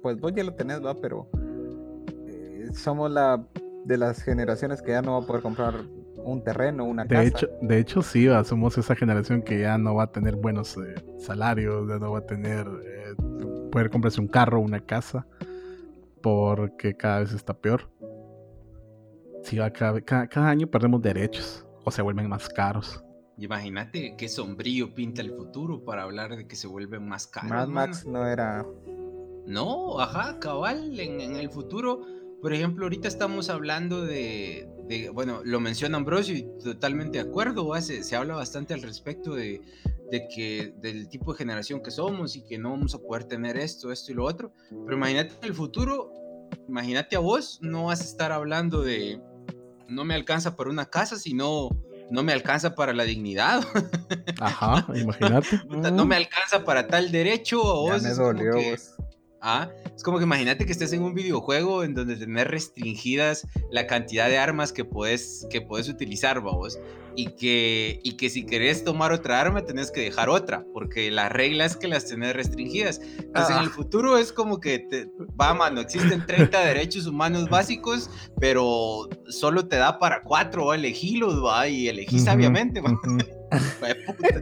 pues vos ya lo tenés, va, pero eh, somos la de las generaciones que ya no va a poder comprar un terreno, una casa. De hecho, de hecho sí, va, somos esa generación que ya no va a tener buenos eh, salarios, ya no va a tener eh, poder comprarse un carro, una casa, porque cada vez está peor. Sí, va, cada, cada- cada año perdemos derechos o se vuelven más caros. Imagínate qué sombrío pinta el futuro para hablar de que se vuelven más caros. Mad. Max no era. No, ajá, cabal, en, en el futuro, por ejemplo, ahorita estamos hablando de, de- bueno, lo menciona Ambrosio y totalmente de acuerdo, se, se habla bastante al respecto de, de que del tipo de generación que somos y que no vamos a poder tener esto, esto y lo otro, pero imagínate en el futuro, imagínate a vos, no vas a estar hablando de, no me alcanza para una casa, sino no me alcanza para la dignidad, Ajá, imagínate. No me alcanza para tal derecho, a Ya vos me es como dolió. que- vos. Ah, es como que imagínate que estés en un videojuego en donde tenés restringidas la cantidad de armas que puedes, que puedes utilizar, vamos. Y que, y que si querés tomar otra arma, tenés que dejar otra, porque la regla es que las tenés restringidas. Entonces en el Ah. futuro es como que, te, va, mano, existen 30 derechos humanos básicos, pero solo te da para cuatro, va, elegirlos, va, y elegís Ujú, sabiamente, va. ujú. Hijo de puta.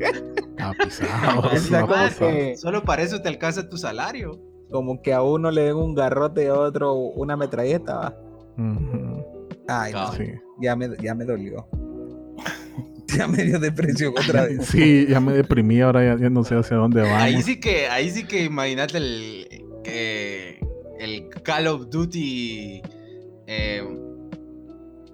Ah, pisado, Es sí, la va cosa pisado. que- Solo para eso te alcanza tu salario. Como que a uno le den un garrote y a otro una metralleta, va. Ay, no. Sí. ya me, ya me dolió. ya me dio depresión otra vez. Sí, ya me deprimí, ahora ya, ya no sé hacia dónde Ahí vamos. sí que, ahí sí que imagínate el, que el Call of Duty eh,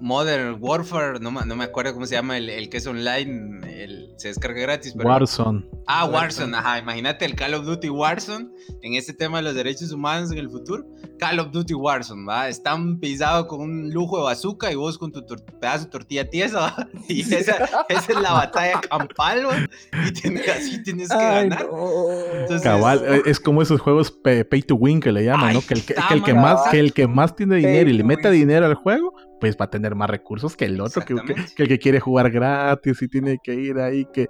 Modern Warfare, no, me- no me acuerdo cómo se llama el, el que es online, el- se descarga gratis, pero... Warzone. Ah, Warzone, ajá, imagínate el Call of Duty Warzone en este tema de los derechos humanos en el futuro. Call of Duty Warzone, ¿va? Están pisados con un lujo de bazooka y vos con tu pedazo de tortilla tiesa, ¿va? Y esa, esa es la batalla campal, ¿va? Y tienes- así tienes que Ay, ganar. no. Entonces- Cabal, es como esos juegos pay to win que le llaman, ¿no? Que el que, está, que el que man. más, que el que más tiene Pay dinero y le meta dinero al juego, pues va a tener más recursos que el otro, que, que- Exactamente. que el que quiere jugar gratis y tiene que ir ahí que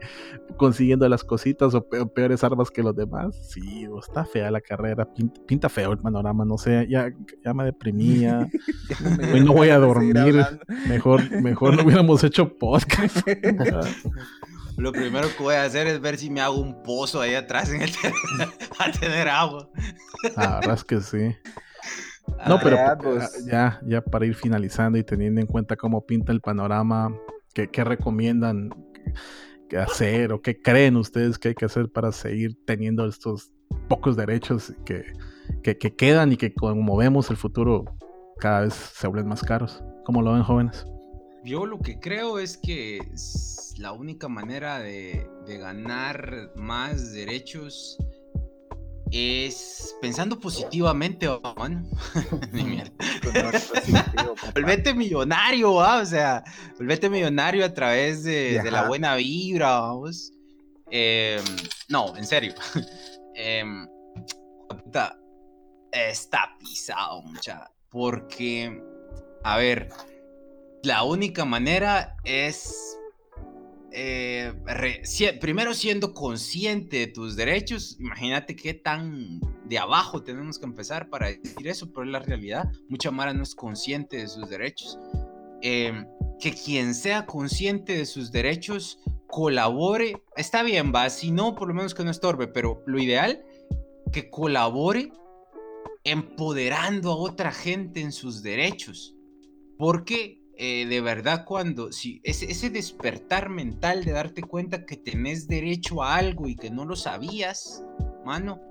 consiguiendo las cositas o pe- peores armas que los demás. Sí, está fea la carrera, pinta, pinta feo el panorama, no sé, ya, ya me deprimía. Hoy no voy a dormir. Mejor, mejor no hubiéramos hecho podcast. Lo primero que voy a hacer es ver si me hago un pozo ahí atrás en el a tener agua. La verdad es que sí. No, pero ya, ah, pues. ya, ya para ir finalizando y teniendo en cuenta cómo pinta el panorama, ¿qué, qué recomiendan que hacer o qué creen ustedes que hay que hacer para seguir teniendo estos pocos derechos que, que, que quedan y que como vemos el futuro cada vez se vuelven más caros? ¿Cómo lo ven jóvenes? Yo lo que creo es que la única manera de, de ganar más derechos es pensando positivamente, ¿va, mano. Ni mierda. Volvete millonario, ¿va? o sea, volvete millonario a través de, de la buena vibra, vamos. Em, no, en serio. Em, puta, está pisado, mucha. Porque, a ver, la única manera es eh, primero siendo consciente de tus derechos, imagínate qué tan de abajo tenemos que empezar para decir eso, pero es la realidad, mucha Mara no es consciente de sus derechos. Eh, que quien sea consciente de sus derechos colabore, está bien, va, si no, por lo menos que no estorbe, pero lo ideal, que colabore empoderando a otra gente en sus derechos. Porque eh, de verdad cuando, si ese, ese despertar mental de darte cuenta que tenés derecho a algo y que no lo sabías, mano,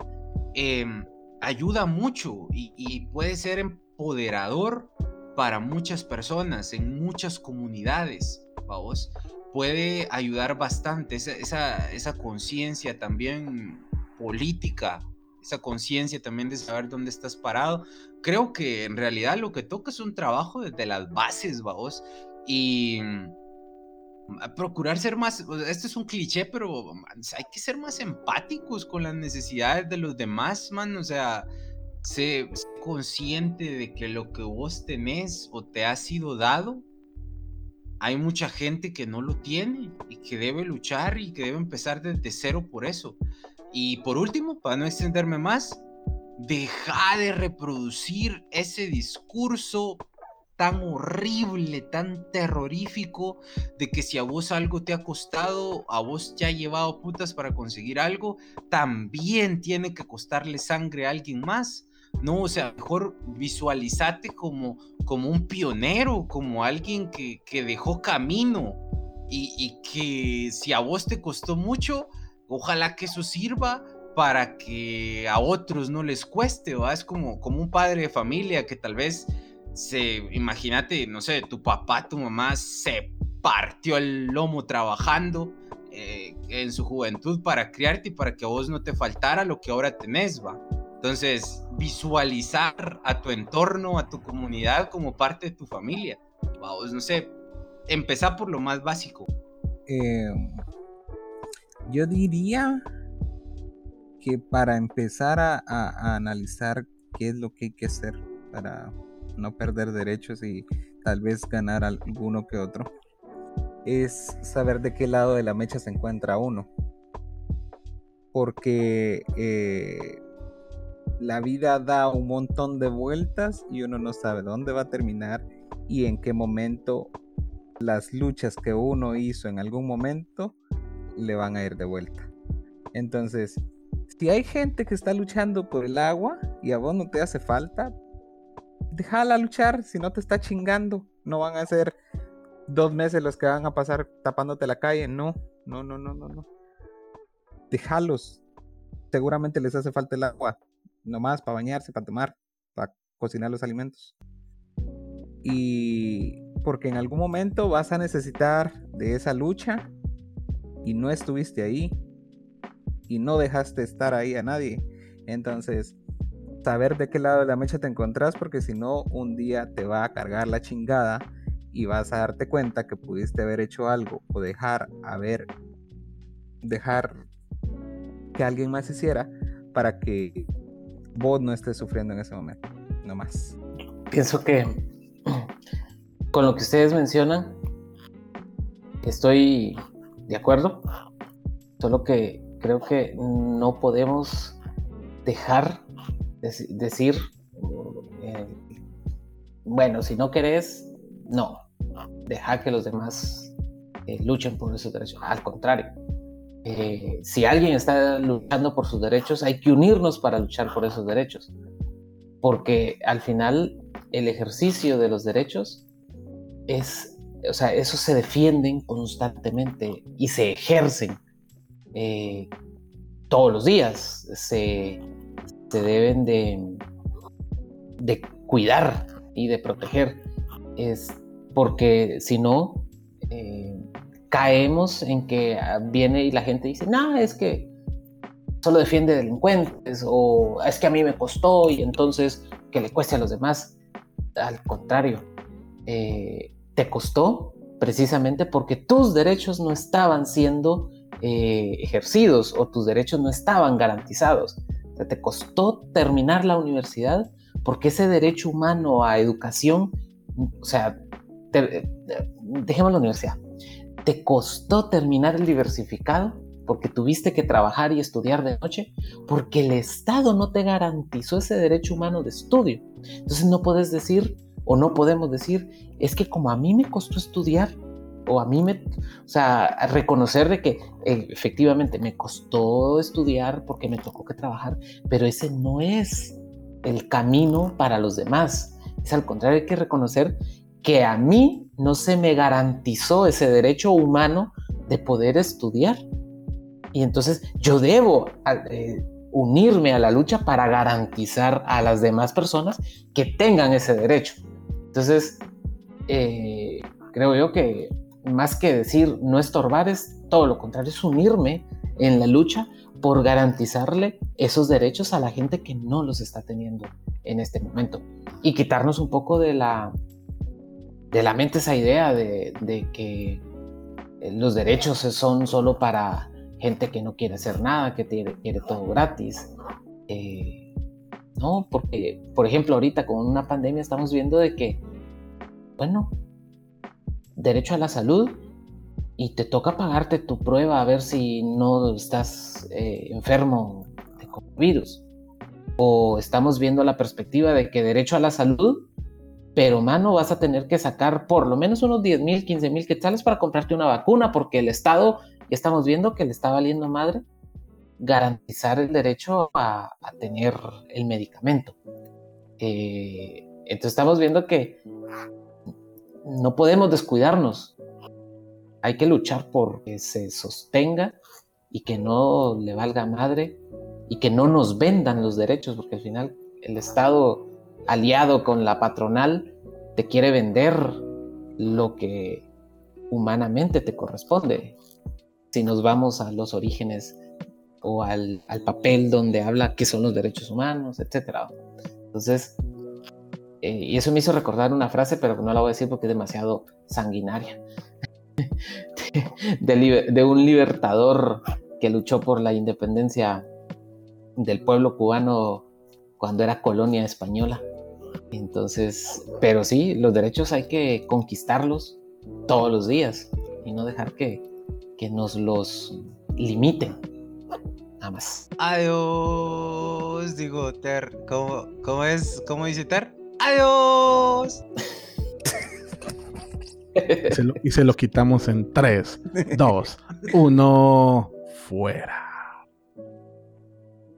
em, ayuda mucho y, puede ser empoderador para muchas personas, en muchas comunidades, vamos. Puede ayudar bastante esa, esa conciencia también política, esa conciencia también de saber dónde estás parado. Creo que en realidad lo que toca es un trabajo desde las bases, vamos. Y mm, procurar ser más, o sea, este es un cliché, pero hay que ser más empáticos con las necesidades de los demás, man. O sea, sé consciente de que lo que vos tenés o te ha sido dado, hay mucha gente que no lo tiene y que debe luchar y que debe empezar desde cero por eso. Y por último, para no extenderme más, deja de reproducir ese discurso tan horrible, tan terrorífico, de que si a vos algo te ha costado, a vos ya ha llevado putas para conseguir algo, también tiene que costarle sangre a alguien más. No, o sea, mejor visualizate como, como un pionero, como alguien que, que dejó camino y, y que si a vos te costó mucho, ojalá que eso sirva para que a otros no les cueste, ¿va? Es como, como un padre de familia que tal vez se, imagínate, no sé, tu papá, tu mamá se partió el lomo trabajando eh, en su juventud para criarte y para que a vos no te faltara lo que ahora tenés, ¿va? Entonces, visualizar a tu entorno, a tu comunidad como parte de tu familia. Vamos, no sé, empezar por lo más básico. Eh, yo diría que para empezar a, analizar qué es lo que hay que hacer para no perder derechos y tal vez ganar alguno que otro, es saber de qué lado de la mecha se encuentra uno. Porque eh, la vida da un montón de vueltas y uno no sabe dónde va a terminar y en qué momento las luchas que uno hizo en algún momento le van a ir de vuelta. Entonces, si hay gente que está luchando por el agua y a vos no te hace falta, déjala luchar si no te está chingando. No van a ser dos meses los que van a pasar tapándote la calle. No, no, no, no, no, no. Déjalos. Seguramente les hace falta el agua. Nomás para bañarse, para tomar, para cocinar los alimentos. Y porque en algún momento vas a necesitar de esa lucha y no estuviste ahí y no dejaste estar ahí a nadie. Entonces, saber de qué lado de la mecha te encontrás, porque si no, un día te va a cargar la chingada y vas a darte cuenta que pudiste haber hecho algo o dejar haber dejar que alguien más hiciera para que vos no estés sufriendo en ese momento. No más. Pienso que con lo que ustedes mencionan, estoy de acuerdo, solo que creo que no podemos dejar de decir, eh, bueno, si no querés, no, deja que los demás eh, luchen por esos derechos. Al contrario, eh, si alguien está luchando por sus derechos, hay que unirnos para luchar por esos derechos. Porque al final el ejercicio de los derechos es, o sea, esos se defienden constantemente y se ejercen eh, todos los días. Se, se deben de, de cuidar y de proteger. Es porque si no, eh, caemos en que viene y la gente dice, no, es que solo defiende delincuentes o es que a mí me costó y entonces que le cueste a los demás. Al contrario, eh, te costó precisamente porque tus derechos no estaban siendo eh, ejercidos o tus derechos no estaban garantizados. Te costó terminar la universidad porque ese derecho humano a educación, o sea, te, dejemos la universidad, te costó terminar el diversificado porque tuviste que trabajar y estudiar de noche, porque el Estado no te garantizó ese derecho humano de estudio. Entonces no puedes decir o no podemos decir, es que como a mí me costó estudiar, o a mí me, o sea, reconocer de que eh, efectivamente me costó estudiar porque me tocó que trabajar, pero ese no es el camino para los demás. Es al contrario, hay que reconocer que a mí no se me garantizó ese derecho humano de poder estudiar. Y entonces yo debo eh, unirme a la lucha para garantizar a las demás personas que tengan ese derecho. Entonces, eh, creo yo que más que decir no estorbar es todo lo contrario, es unirme en la lucha por garantizarle esos derechos a la gente que no los está teniendo en este momento y quitarnos un poco de la de la mente esa idea de, que los derechos son solo para gente que no quiere hacer nada, que quiere, quiere todo gratis. Eh, no, porque, por ejemplo, ahorita con una pandemia estamos viendo de que, bueno, derecho a la salud y te toca pagarte tu prueba a ver si no estás eh, enfermo de virus. O estamos viendo la perspectiva de que derecho a la salud, pero mano, vas a tener que sacar por lo menos unos 10 mil, 15 mil quetzales para comprarte una vacuna, porque el Estado, ya estamos viendo que le está valiendo madre garantizar el derecho a, tener el medicamento. Eh, entonces estamos viendo que no podemos descuidarnos. Hay que luchar por que se sostenga y que no le valga madre y que no nos vendan los derechos, porque al final el Estado aliado con la patronal te quiere vender lo que humanamente te corresponde. Si nos vamos a los orígenes o al, al papel donde habla qué son los derechos humanos, etc. Entonces, eh, y eso me hizo recordar una frase, pero no la voy a decir porque es demasiado sanguinaria, de, liber- de un libertador que luchó por la independencia del pueblo cubano cuando era colonia española. Entonces, pero sí, los derechos hay que conquistarlos todos los días y no dejar que, que nos los limiten. Nada más. Adiós, digo Ter. ¿Cómo, cómo es? ¿Cómo dice Ter? Adiós. Se lo- y se lo quitamos en 3, 2, 1, fuera.